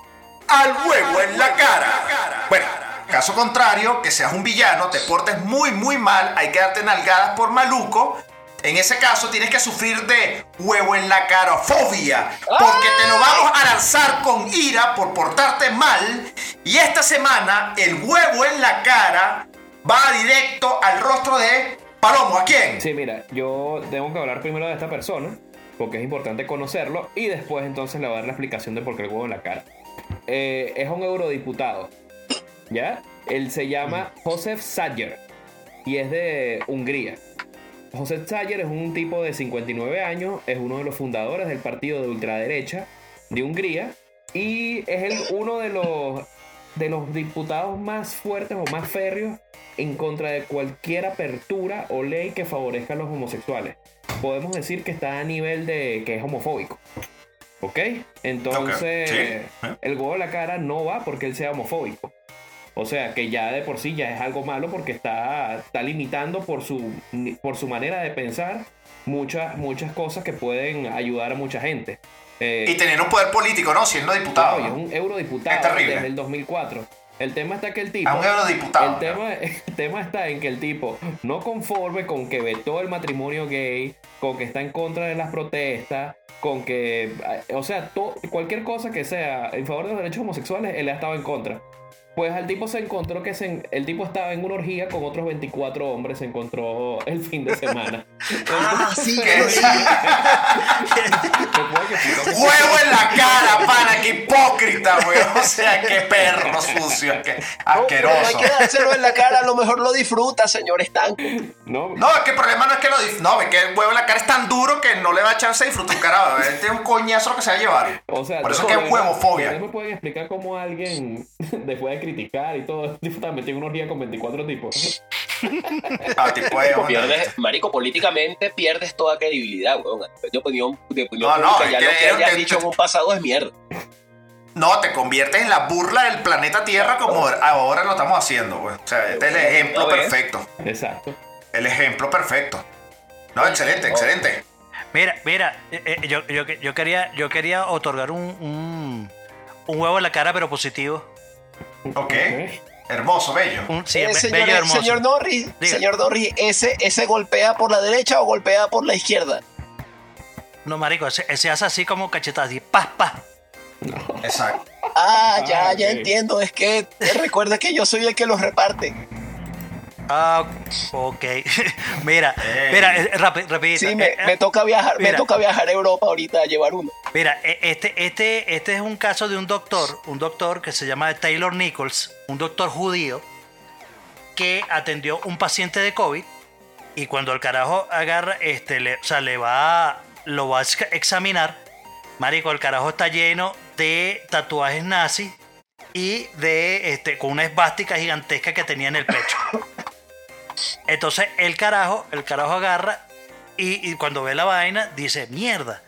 al huevo en la cara. Bueno, caso contrario, que seas un villano, te portes muy, muy mal, hay que darte nalgadas por maluco. En ese caso tienes que sufrir de huevo en la cara, fobia, porque te lo vamos a lanzar con ira por portarte mal. Y esta semana el huevo en la cara va directo al rostro de Palomo. ¿A quién? Sí, mira, yo tengo que hablar primero de esta persona, porque es importante conocerlo, y después entonces le voy a dar la explicación de por qué el huevo en la cara. Eh, es un eurodiputado, ¿ya? Él se llama Josef Sayer y es de Hungría. Josef Sayer es un tipo de 59 años, es uno de los fundadores del partido de ultraderecha de Hungría y es el, uno de los, de los diputados más fuertes o más férreos en contra de cualquier apertura o ley que favorezca a los homosexuales. Podemos decir que está a nivel de que es homofóbico. ¿Ok? Entonces, sí. el huevo a la cara no va porque él sea homofóbico. O sea, que ya de por sí ya es algo malo porque está, está limitando por su, por su manera de pensar muchas, muchas cosas que pueden ayudar a mucha gente. Eh, Y tener un poder político, ¿no? Siendo diputado. Claro, y es ¿no? un eurodiputado Es terrible. desde el 2004. El tema está que el tipo. A un eurodiputado. El tema, (laughs) el tema está en que el tipo no conforme con que vetó el matrimonio gay, con que está en contra de las protestas, con que. O sea, to- cualquier cosa que sea en favor de los derechos homosexuales, él ha estado en contra. Pues al tipo se encontró que se en- el tipo estaba en una orgía con otros 24 hombres, se encontró el fin de semana. (laughs) Ah, sí, ¿Qué es? ¿Te puedo explicar? Huevo en la cara, pana, qué hipócrita, weón. O sea, qué perro sucio, qué No, pero no hay asqueroso. que dárselo en la cara, a lo mejor lo disfruta, señor Estanco. No, No, es que el problema no es que lo dif- No, es que el huevo en la cara es tan duro que no le da chance de disfrutar un carajo. Él tiene un coñazo lo que se va a llevar. O sea, Por eso no, que es huevofobia. pero ¿Me pueden explicar cómo alguien, (laughs) después de criticar y todo, (laughs) tipo metido en una orgía con 24 tipos? Ah, tipo de onda. Pierdes, marico, políticamente pierdes toda credibilidad, weón. De opinión, de opinión No, no, ya lo que- hayas que- dicho en un pasado es mierda. No, te conviertes en la burla del planeta Tierra como ahora lo estamos haciendo, güey. O sea, este es el ejemplo perfecto. Exacto. El ejemplo perfecto. No, excelente, excelente. Mira, mira, eh, eh, yo, yo, yo quería, yo quería otorgar un, un, un huevo en la cara, pero positivo. Ok. Hermoso, bello. Un, sí, Eh, señor, bello y hermoso. señor Norris, Diga. señor Norris, ¿ese, ¿ese golpea por la derecha o golpea por la izquierda? No, marico, ese, ese hace así como cachetadas, así, pa, pa. Exacto. Ah, ya, Ah, ya entiendo. Es que recuerda que yo soy el que los reparte. Ah, ok. (laughs) mira, mira, eh, rapi- rapidito. Sí, me, Eh, eh, me toca viajar, me toca viajar a Europa ahorita a llevar uno. Mira, e- este, este, este es un caso de un doctor, un doctor que se llama Taylor Nichols, un doctor judío, que atendió un paciente de COVID y cuando el carajo agarra, este, le, o sea, le va, lo va a ex- examinar, marico, el carajo está lleno de tatuajes nazis y de, este, con una esvástica gigantesca que tenía en el pecho. (laughs) Entonces el carajo, el carajo agarra y, y cuando ve la vaina dice, mierda.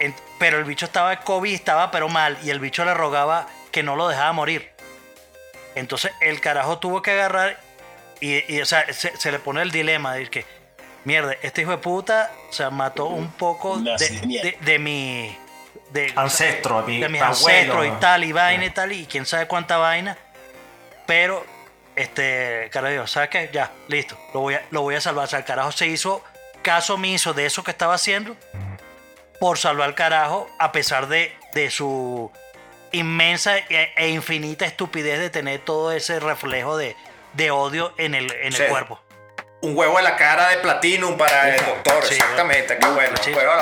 En- pero el bicho estaba COVID, estaba pero mal, y el bicho le rogaba que no lo dejaba morir. Entonces el carajo tuvo que agarrar y, y, o sea, se, se le pone el dilema de que, mierda, este hijo de puta, o sea, mató un poco de, de mierda. de- de mi... De, Ancestro, mi de mis abuelo. ancestros y tal, y vaina y tal, y quién sabe cuánta vaina. Pero, este, carajo, dijo, ¿sabes qué? Ya, listo, lo voy a, lo voy a salvar. O sea, el carajo se hizo caso omiso de eso que estaba haciendo por salvar al carajo, a pesar de, de su inmensa e, e infinita estupidez de tener todo ese reflejo de, de odio en el, en Sí. el cuerpo. Un huevo en la cara de Platinum para el doctor, Sí, exactamente, qué bueno. sí. Un huevo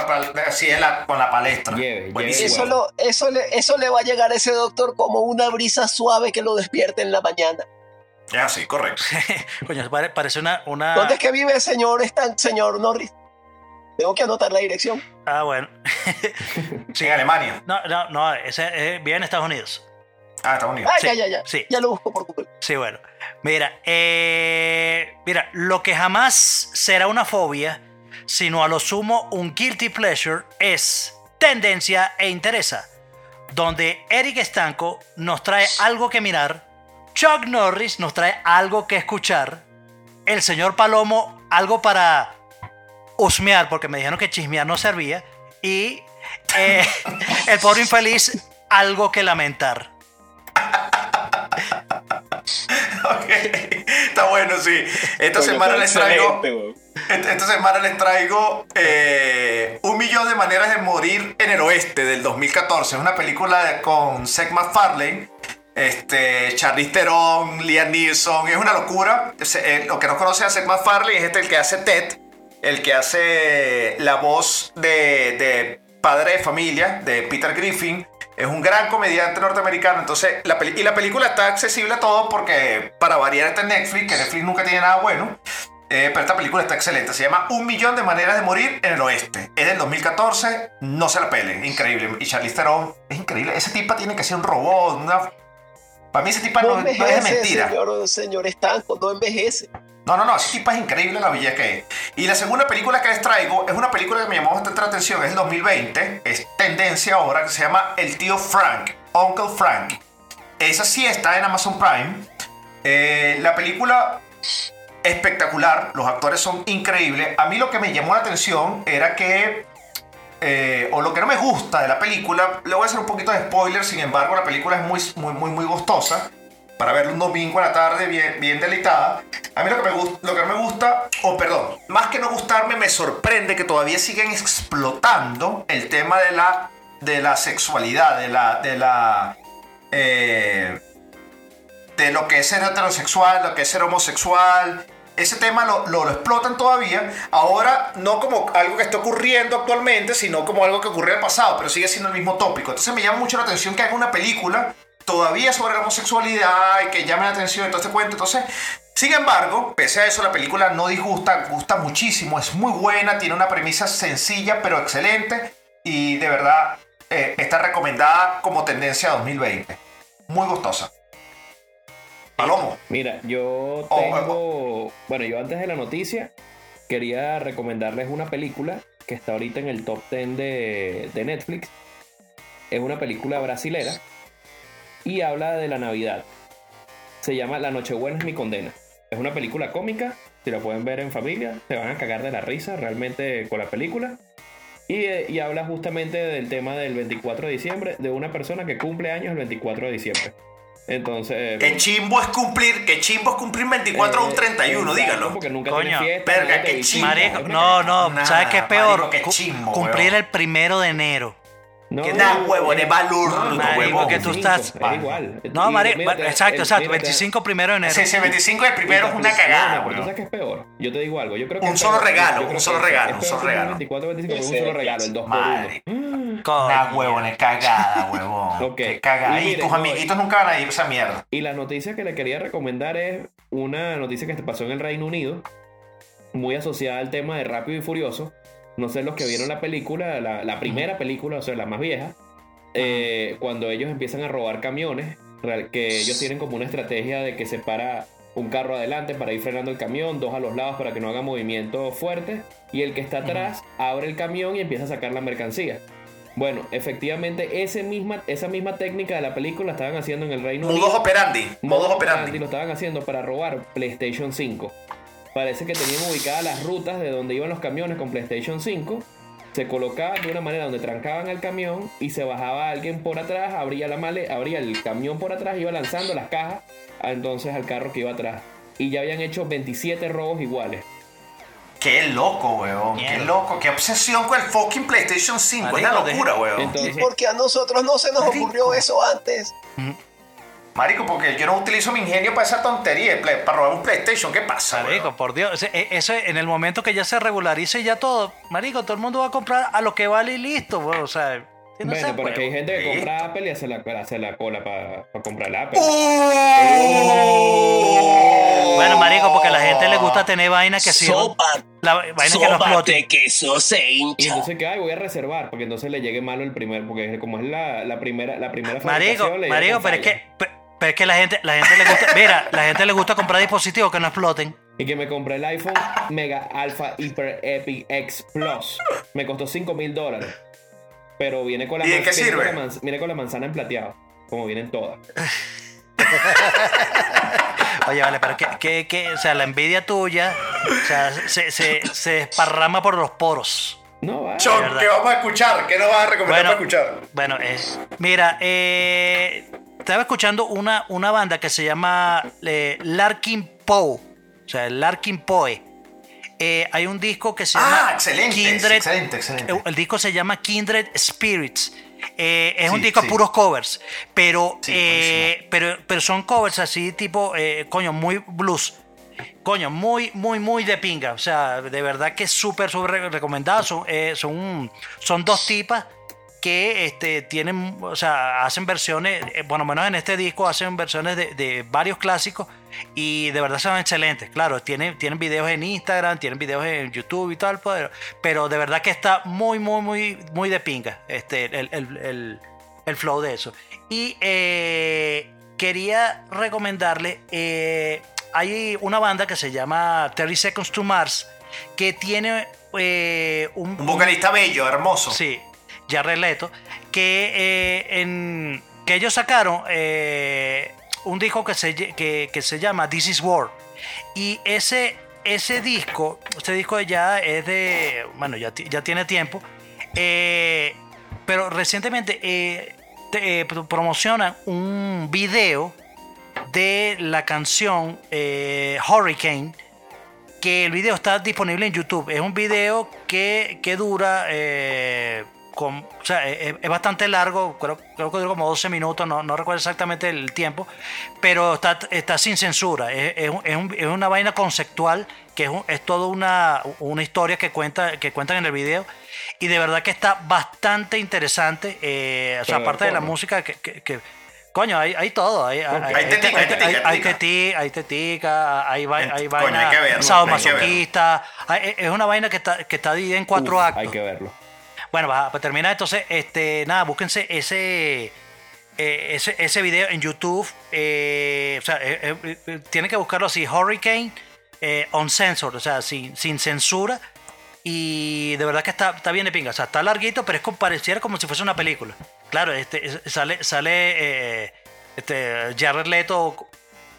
así en la- con la palestra. Lleve, Buenísimo. Eso, lo, eso, le, eso le va a llegar a ese doctor como una brisa suave que lo despierte en la mañana. (laughs) Es así, correcto. Coño, pare- parece una... una... ¿Dónde es que vive el señor, Stan- señor Norris? Tengo que anotar la dirección. Ah, bueno. (laughs) sí. En Alemania. No, no, no, ese eh, vive en Estados Unidos. Ah, Estados Unidos. Ah, Sí, ya, ya, ya. sí. Ya lo busco por Google. Sí, bueno. Mira, eh, mira, lo que jamás será una fobia, sino a lo sumo un guilty pleasure, es tendencia e interesa, donde Eric Estanco nos trae algo que mirar, Chuck Norris nos trae algo que escuchar, el señor Palomo algo para husmear, porque me dijeron que chismear no servía, y eh, (laughs) el pobre infeliz algo que lamentar. Ok, Está bueno, sí. Esta semana les traigo. Esta semana les traigo eh, Un millón de maneras de morir en el oeste del 2014. Es una película con Seth MacFarlane, este, Charlize Theron, Liam Neeson. Es una locura. Eh, lo que no conoce a Seth MacFarlane es este el que hace Ted, el que hace la voz de, padre de familia de Peter Griffin. Es un gran comediante norteamericano. Entonces, la y la película está accesible a todos porque, para variar, está en Netflix, que Netflix nunca tiene nada bueno. Eh, pero esta película está excelente. Se llama Un millón de maneras de morir en el oeste. Es del 2014. No se la pelen. Increíble. Y Charlize Theron es increíble. Ese tipa tiene que ser un robot. Una... Para mí ese tipa no, No no es de envejece, mentira. señor, señor Estanco, no envejece. No, no, no, ese tipo es increíble la belleza que es. Y la segunda película que les traigo es una película que me llamó bastante la atención, es el 2020, es tendencia ahora, que se llama El tío Frank, Uncle Frank. Esa sí está en Amazon Prime. Eh, la película espectacular, los actores son increíbles. A mí lo que me llamó la atención era que, eh, o lo que no me gusta de la película, le voy a hacer un poquito de spoiler, sin embargo la película es muy, muy, muy, muy gustosa para verlo un domingo a la tarde bien, bien deleitada. A mí lo que, me lo que no me gusta, o perdón, más que no gustarme, me sorprende que todavía siguen explotando el tema de la, de la sexualidad, de la, de la, eh, de lo que es ser heterosexual, lo que es ser homosexual. Ese tema lo, lo, lo explotan todavía. Ahora, no como algo que está ocurriendo actualmente, sino como algo que ocurrió en el pasado, pero sigue siendo el mismo tópico. Entonces me llama mucho la atención que haga una película todavía sobre la homosexualidad y que llame la atención y todo este cuento. Entonces, sin embargo, pese a eso, la película no disgusta, gusta muchísimo, es muy buena, tiene una premisa sencilla pero excelente y de verdad eh, está recomendada como tendencia 2020. Muy gustosa. Palomo. Mira, yo Oh, tengo. Bueno, yo antes de la noticia quería recomendarles una película que está ahorita en el top 10 de, de Netflix. Es una película brasilera y habla de la Navidad. Se llama La Nochebuena es mi condena. Es una película cómica. Si la pueden ver en familia, se van a cagar de la risa realmente con la película. Y, y habla justamente del tema del 24 de diciembre, de una persona que cumple años el 24 de diciembre. Entonces. Qué chimbo es cumplir, qué chimbo es cumplir 24 o un 31, Exacto, dígalo. Porque nunca Coño, fiesta. verga, qué visita, chimbo. Marico, no, no, Nada, ¿sabes qué es peor? marico, Cu- cumplir weón. el primero de enero. No, Que da no, huevones, es- balurdo, no, no, marico, que tú 25, estás- Es igual. No, marico, te- exacto, exacto. mira, te- 25 primero de enero. Sí, sí, 25 es el primero es una cagada, pero tú sabes que es peor. Yo te digo algo. Yo creo que Un solo regalo, un solo regalo, un solo regalo. 24, 25, pero un solo regalo, el 2 por Madre. 1 Coño. Una huevones, cagada, (laughs) huevón. Ok. Cagada. Y tus amiguitos nunca van a ir esa mierda. Y la noticia que le quería recomendar es una noticia que pasó en el Reino Unido, muy asociada al tema de Rápido y Furioso. No sé los que vieron la película, la, la primera película, o sea, la más vieja, eh, cuando ellos empiezan a robar camiones, que ellos tienen como una estrategia de que se para un carro adelante para ir frenando el camión, dos a los lados para que no haga movimiento fuerte, y el que está atrás abre el camión y empieza a sacar la mercancía. Bueno, efectivamente, ese misma, esa misma técnica de la película la estaban haciendo en el Reino Modus Unido. operandi. Modus operandi. lo estaban haciendo para robar PlayStation 5. Parece que tenían ubicadas las rutas de donde iban los camiones con PlayStation 5. Se colocaban de una manera donde trancaban el camión y se bajaba alguien por atrás, abría la male, abría el camión por atrás, iba lanzando las cajas entonces al carro que iba atrás. Y ya habían hecho 27 robos iguales. Qué loco, weón. Qué loco. Qué obsesión con el fucking PlayStation 5. Marico, es una locura, weón. Entonces, Porque a nosotros no se nos Marico. ocurrió eso antes. Marico, porque yo no utilizo mi ingenio para esa tontería, para robar un PlayStation. ¿Qué pasa, Marico, por Dios. Ese- e- Eso en el momento que ya se regularice ya todo, Marico, todo el mundo va a comprar a lo que vale y listo, weón. O sea, no bueno, se pero que hay gente que Listo. compra Apple y hace la, hace la cola para comprar el Apple. Bueno, Marico, porque a la gente le gusta tener vaina que sirvan. Sopa, La vaina que no sopa explote. de queso se Y hincha. entonces que ay, voy a reservar, porque entonces le llegue malo el primer, porque como es la, la primera, la primera Marico, Marico, pero es que. Pero es que la gente, la gente le gusta. Mira, la gente le gusta comprar dispositivos que no exploten. Y que me compré el iPhone Mega Alpha Hyper Epic X Plus. Me costó 5 mil dólares. Pero viene con la ¿Y de qué viene con sirve? la manz- viene con la manzana en plateado. Como vienen todas. (laughs) Oye, vale, pero que, que, que, o sea, la envidia tuya, o sea, se, se, se desparrama por los poros. No, va. Chon, verdad. ¿qué vamos a escuchar? ¿Qué nos vas a recomendar Bueno, para escuchar? bueno eh, mira, eh, estaba escuchando una, una banda que se llama eh, Larkin Poe, o sea, Larkin Poe. Eh, hay un disco que se Ah, llama excelente, excelente, excelente. El, el disco se llama Kindred Spirits. Eh, es un disco sí. de puros covers, pero, Sí, eh, pero, pero son covers así tipo, eh, coño, muy blues. Coño, muy, muy, muy de pinga. O sea, de verdad que es súper, súper re- recomendado. Son, eh, son, son dos tipas que este, tienen, o sea, hacen versiones, eh, bueno, menos en este disco, hacen versiones de, de varios clásicos y de verdad son excelentes. Claro, tienen, tienen videos en Instagram, tienen videos en YouTube y tal, pero, pero de verdad que está muy, muy, muy, muy de pinga este, el, el- el- el flow de eso. Y eh, quería recomendarle, eh, hay una banda que se llama 30 Seconds to Mars que tiene eh, un, Un vocalista bello, hermoso. Sí, Jared Leto, que, eh, en, que ellos sacaron eh, un disco que se, que, que se llama This Is War. Y ese, ese disco, este disco ya es de, bueno, ya, ya tiene tiempo, eh, pero recientemente te- pro- promocionan un video de la canción Hurricane que el video está disponible en YouTube. Es un video que, que dura, con- o sea, es, es bastante largo, creo, creo que dura como 12 minutos, no, no recuerdo exactamente el tiempo, pero está, está sin censura. Es, es un- es un- es una vaina conceptual, que es, un- es toda una, una historia que, cuenta, que cuentan en el video. Y de verdad que está bastante interesante. eh, o sea, aparte de la música que... que- que- Coño, hay, hay todo. Hay, hay, Hay tetica, hay tetica, hay- hay hay tetica. teti- hay tetica, hay, vai- hay vaina hay que verlo, sadomasoquista. Hay- Es una vaina que está, que está dividida en cuatro Uf, actos. Hay que verlo. Bueno, va, para terminar, entonces, este, nada, búsquense ese, eh, ese, ese video en YouTube. eh, o sea, eh, eh, tienen que buscarlo así, Hurricane eh, Uncensored, o sea, sin, sin censura. Y de verdad que está, está bien de pinga. O sea, está larguito, pero es como, pareciera como si fuese una película. Claro, este, es- sale, sale este, Jared Leto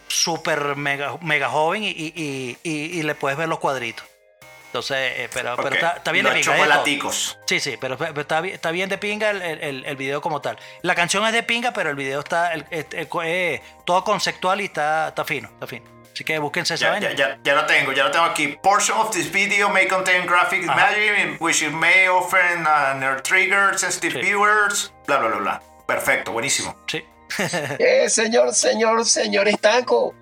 súper mega, mega joven y- y- y- y le puedes ver los cuadritos. Entonces, eh, pero, está, está bien de Los pinga. de chocolaticos. Sí, sí, pero, pero está, bien, está bien de pinga el, el- el video como tal. La canción es de pinga, pero el video está el- el- el- eh, todo conceptual y está, está fino, está fino. Así que búsquense esa Ya, vaina. ya, ya, ya lo tengo, ya lo tengo aquí. Portion of this video may contain graphic imagery which it may uh, nerd trigger sensitive Sí. viewers, bla, bla, bla, bla. Perfecto, buenísimo. Sí. (laughs) Eh, señor, señor, señor Estanco.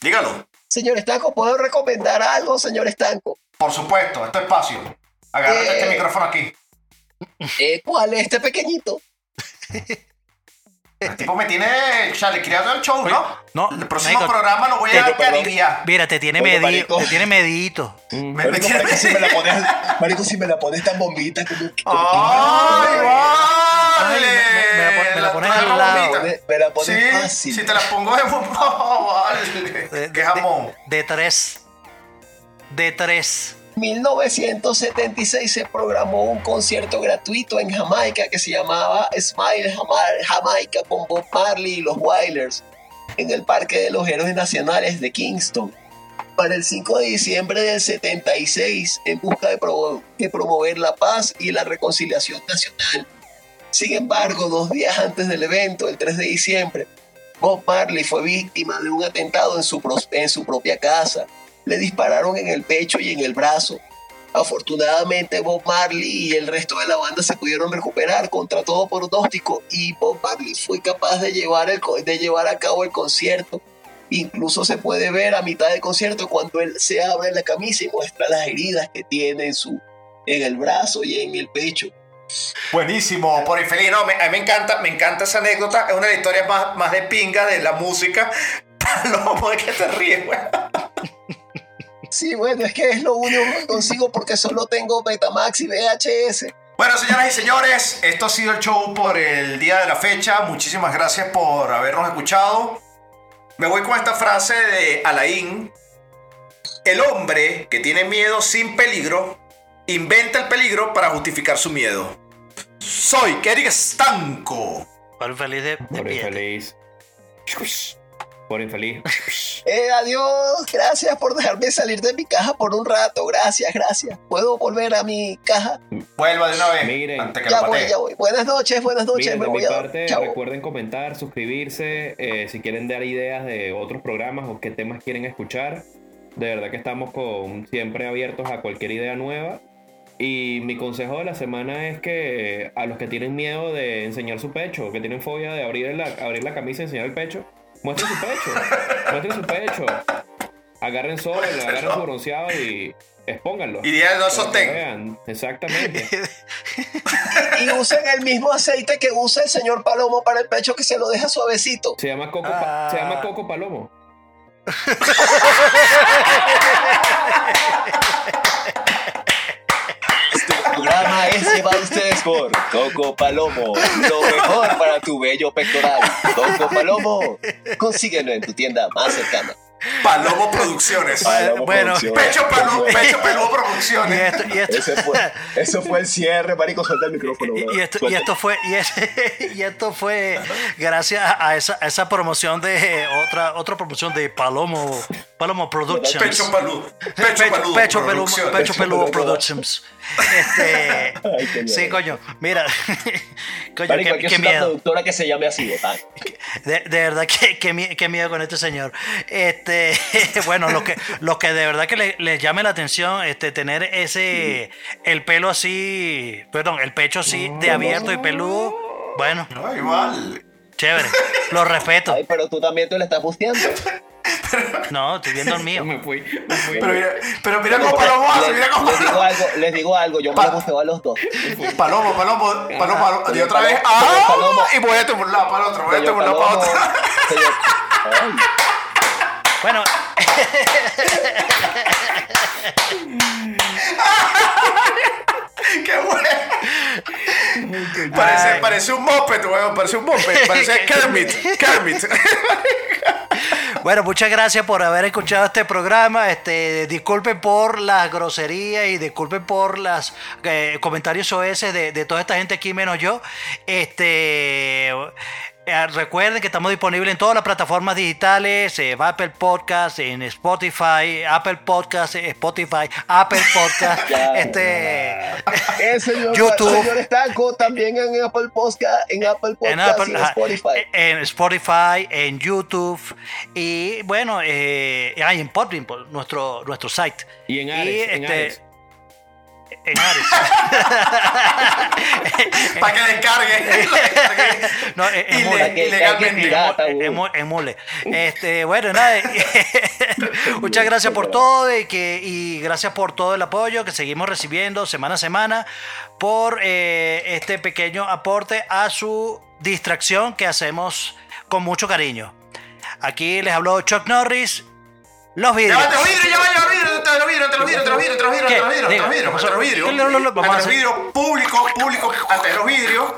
Dígalo. Señor Estanco, ¿puedo recomendar algo, señor Estanco? Por supuesto, este espacio. Agárrate Eh. este micrófono aquí. Eh, ¿Cuál es este pequeñito? El tipo me tiene chale, criado el show, ¿no? no, el próximo marico, programa lo voy a perdón. caribiar. Mira, te tiene marico. te tiene medito. Me, me Marico, si me la pones, (laughs) marico, si me la pones tan bombita como... ¡Ay, vale! me- me la pon- me la pones al lado. bombita. Me- me la pones Sí, fácil. Si te la pongo de (laughs) bomba, De, vale. de- ¡Qué jamón! De, de tres. De tres. 1976 se programó un concierto gratuito en Jamaica que se llamaba Smile Jama- Jamaica con Bob Marley y los Wailers en el Parque de los Héroes Nacionales de Kingston. Para el 5 de diciembre del 76, en busca de, promo- de promover la paz y la reconciliación nacional. Sin embargo, dos días antes del evento, el 3 de diciembre, Bob Marley fue víctima de un atentado en en su propia casa. Le dispararon en el pecho y en el brazo. Afortunadamente Bob Marley y el resto de la banda se pudieron recuperar contra todo pronóstico y Bob Marley fue capaz de llevar, el, de llevar a cabo el concierto. Incluso se puede ver a mitad del concierto cuando él se abre la camisa y muestra las heridas que tiene en, su, en el brazo y en el pecho. Buenísimo, por infeliz. No, me, a mí me encanta, me encanta esa anécdota. Es una de las historias más, más de pinga de la música. (laughs) Palomo, ¿de qué te ríes, güey? Sí, bueno, es que es lo único que consigo porque solo tengo Betamax y VHS. Bueno, señoras y señores, esto ha sido el show por el día de la fecha. Muchísimas gracias por habernos escuchado. Me voy con esta frase de Alain. El hombre que tiene miedo sin peligro inventa el peligro para justificar su miedo. Soy Kerik Stanco. Por feliz de, de infeliz. Por infeliz. (laughs) Eh, adiós, gracias por dejarme salir de mi caja por un rato, gracias, gracias. ¿Puedo volver a mi caja? Vuelva de una vez. Miren. antes que Ya lo voy, ya voy. Buenas noches, buenas noches, Miren, me de mi a parte, Chao. recuerden comentar, suscribirse, eh, si quieren dar ideas de otros programas o qué temas quieren escuchar. De verdad que estamos con, siempre abiertos a cualquier idea nueva. Y mi consejo de la semana es que a los que tienen miedo de enseñar su pecho, que tienen fobia de abrir la, abrir la camisa y enseñar el pecho, muestren su pecho, muestren su pecho. Agarren sol, agarren su bronceado y expónganlo. Y Para que sostén. vean. Exactamente. (laughs) Y usen el mismo aceite que usa el señor Palomo para el pecho que se lo deja suavecito. Se llama Coco, Pa- Ah. se llama Coco Palomo. (laughs) Este programa es llevado a ustedes por Coco Palomo, lo mejor para tu bello pectoral. Coco Palomo, consíguelo en tu tienda más cercana. Palomo Producciones. Palomo bueno, Producciones. Pecho Palomo, Pecho Peludo Y Producciones. esto, y esto- Ese fue, eso fue el cierre, marico, suelta el micrófono. y- y esto, y esto fue y, es- (laughs) y esto fue gracias a esa, a esa promoción de otra otra promoción de Palomo Palomo Productions Pecho Peludo. Pecho Pecho, Peludo pecho, Peludo Productions. Este, (laughs) Ay, qué sí, miedo. coño, mira, (laughs) coño, Marico, qué, qué ser una miedo. productora que se llame así, botán. De, de verdad mie- que miedo con este señor. Este, (laughs) bueno, lo que, lo que de verdad que le, les llame la atención, este, tener ese, el pelo así, perdón, el pecho así de abierto y peludo, bueno, No, igual. chévere, lo respeto. Ay, pero tú también te lo estás busteando. (laughs) No, estoy viendo el mío. Me fui, me fui. Pero mira, pero mira cómo Palomo hace, les, mira cómo les digo algo, les digo algo, yo me busteo a los dos. Palomo, Palomo, Palomo, Palomo. Y otra vez. ¡Ah! Palomo. Y voy a este por un lado para el otro, voy a este Señor por un lado para otro. (laughs) Bueno, (laughs) (laughs) ¡Qué bueno! Parece, parece un moped, weón. Parece un moped. Parece (laughs) Kermit. Kermit. (laughs) Bueno, muchas gracias por haber escuchado este programa. Este, disculpen por las groserías y disculpen por los comentarios OS de, de toda esta gente aquí menos yo. Este, Eh, recuerden que estamos disponibles en todas las plataformas digitales, eh, Apple Podcast, en Spotify, Apple Podcast, eh, Spotify, Apple Podcast, (laughs) Ya, este, El señor, YouTube. señor Estanco también en Apple Podcast, en Apple Podcast en, Apple- y en Spotify. en Spotify, en YouTube y bueno, eh, ah, y en Podbean, por nuestro, nuestro site. Y en Ares, en este, Ares. En Ares. (laughs) Para que descargue. (laughs) No, es- mole. que ilegalmente. pirata, Es es mole. Este, bueno, nada. (laughs) Muchas gracias por todo y, que, y gracias por todo el apoyo que seguimos recibiendo semana a semana por eh, este pequeño aporte a su distracción que hacemos con mucho cariño. Aquí les habló Chuck Norris. Los Ya vídeos. va, te los vidrios, ya ya los vidrios, te los vidrios, te los vidrios, te los vidrios, te los vidrios, te los vidrios, te los vidrios. Ante los vidrios, público, público, ante los vidrios.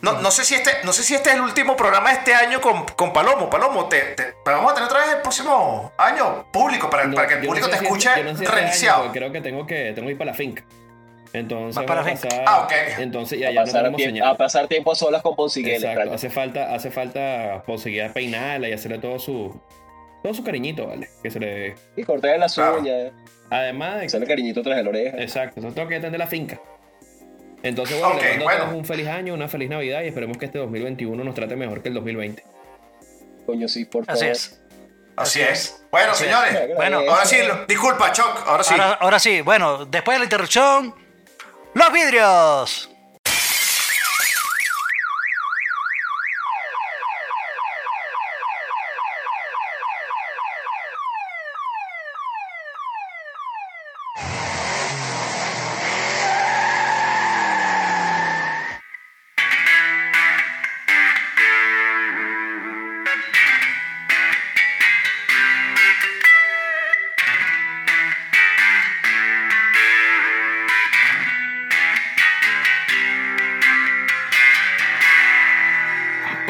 No, no sé si este, no sé si este es el último programa de este año con, con Palomo. Palomo, te, te- pero vamos a tener otra vez el próximo año público para, No, para que el yo no público sé te si escuche este- no sé este año, reiniciado. porque creo que tengo que tengo que ir para la finca. Entonces, para la finca. pasar- Ah, ok. Entonces, y a, no pasar tenemos tiempo, señal. a pasar tiempo a solas con Ponsiguel. Exacto, hace falta, hace falta conseguir peinarla y hacerle todo su todo su cariñito, ¿vale? Que se le Y cortarle las Claro. uñas, además de hacerle cariñito tras de la oreja. Exacto, entonces tengo que atender la finca. Entonces, bueno, le mando a bueno. todos un feliz año, una feliz Navidad y esperemos que este 2021 nos trate mejor que el 2020. Coño, sí, por favor. Así es. Así es. Bueno, Así es. señores. Bueno, Ahora sí, lo- disculpa, Choc, ahora sí. Ahora, ahora sí, bueno, después de la interrupción, los vidrios.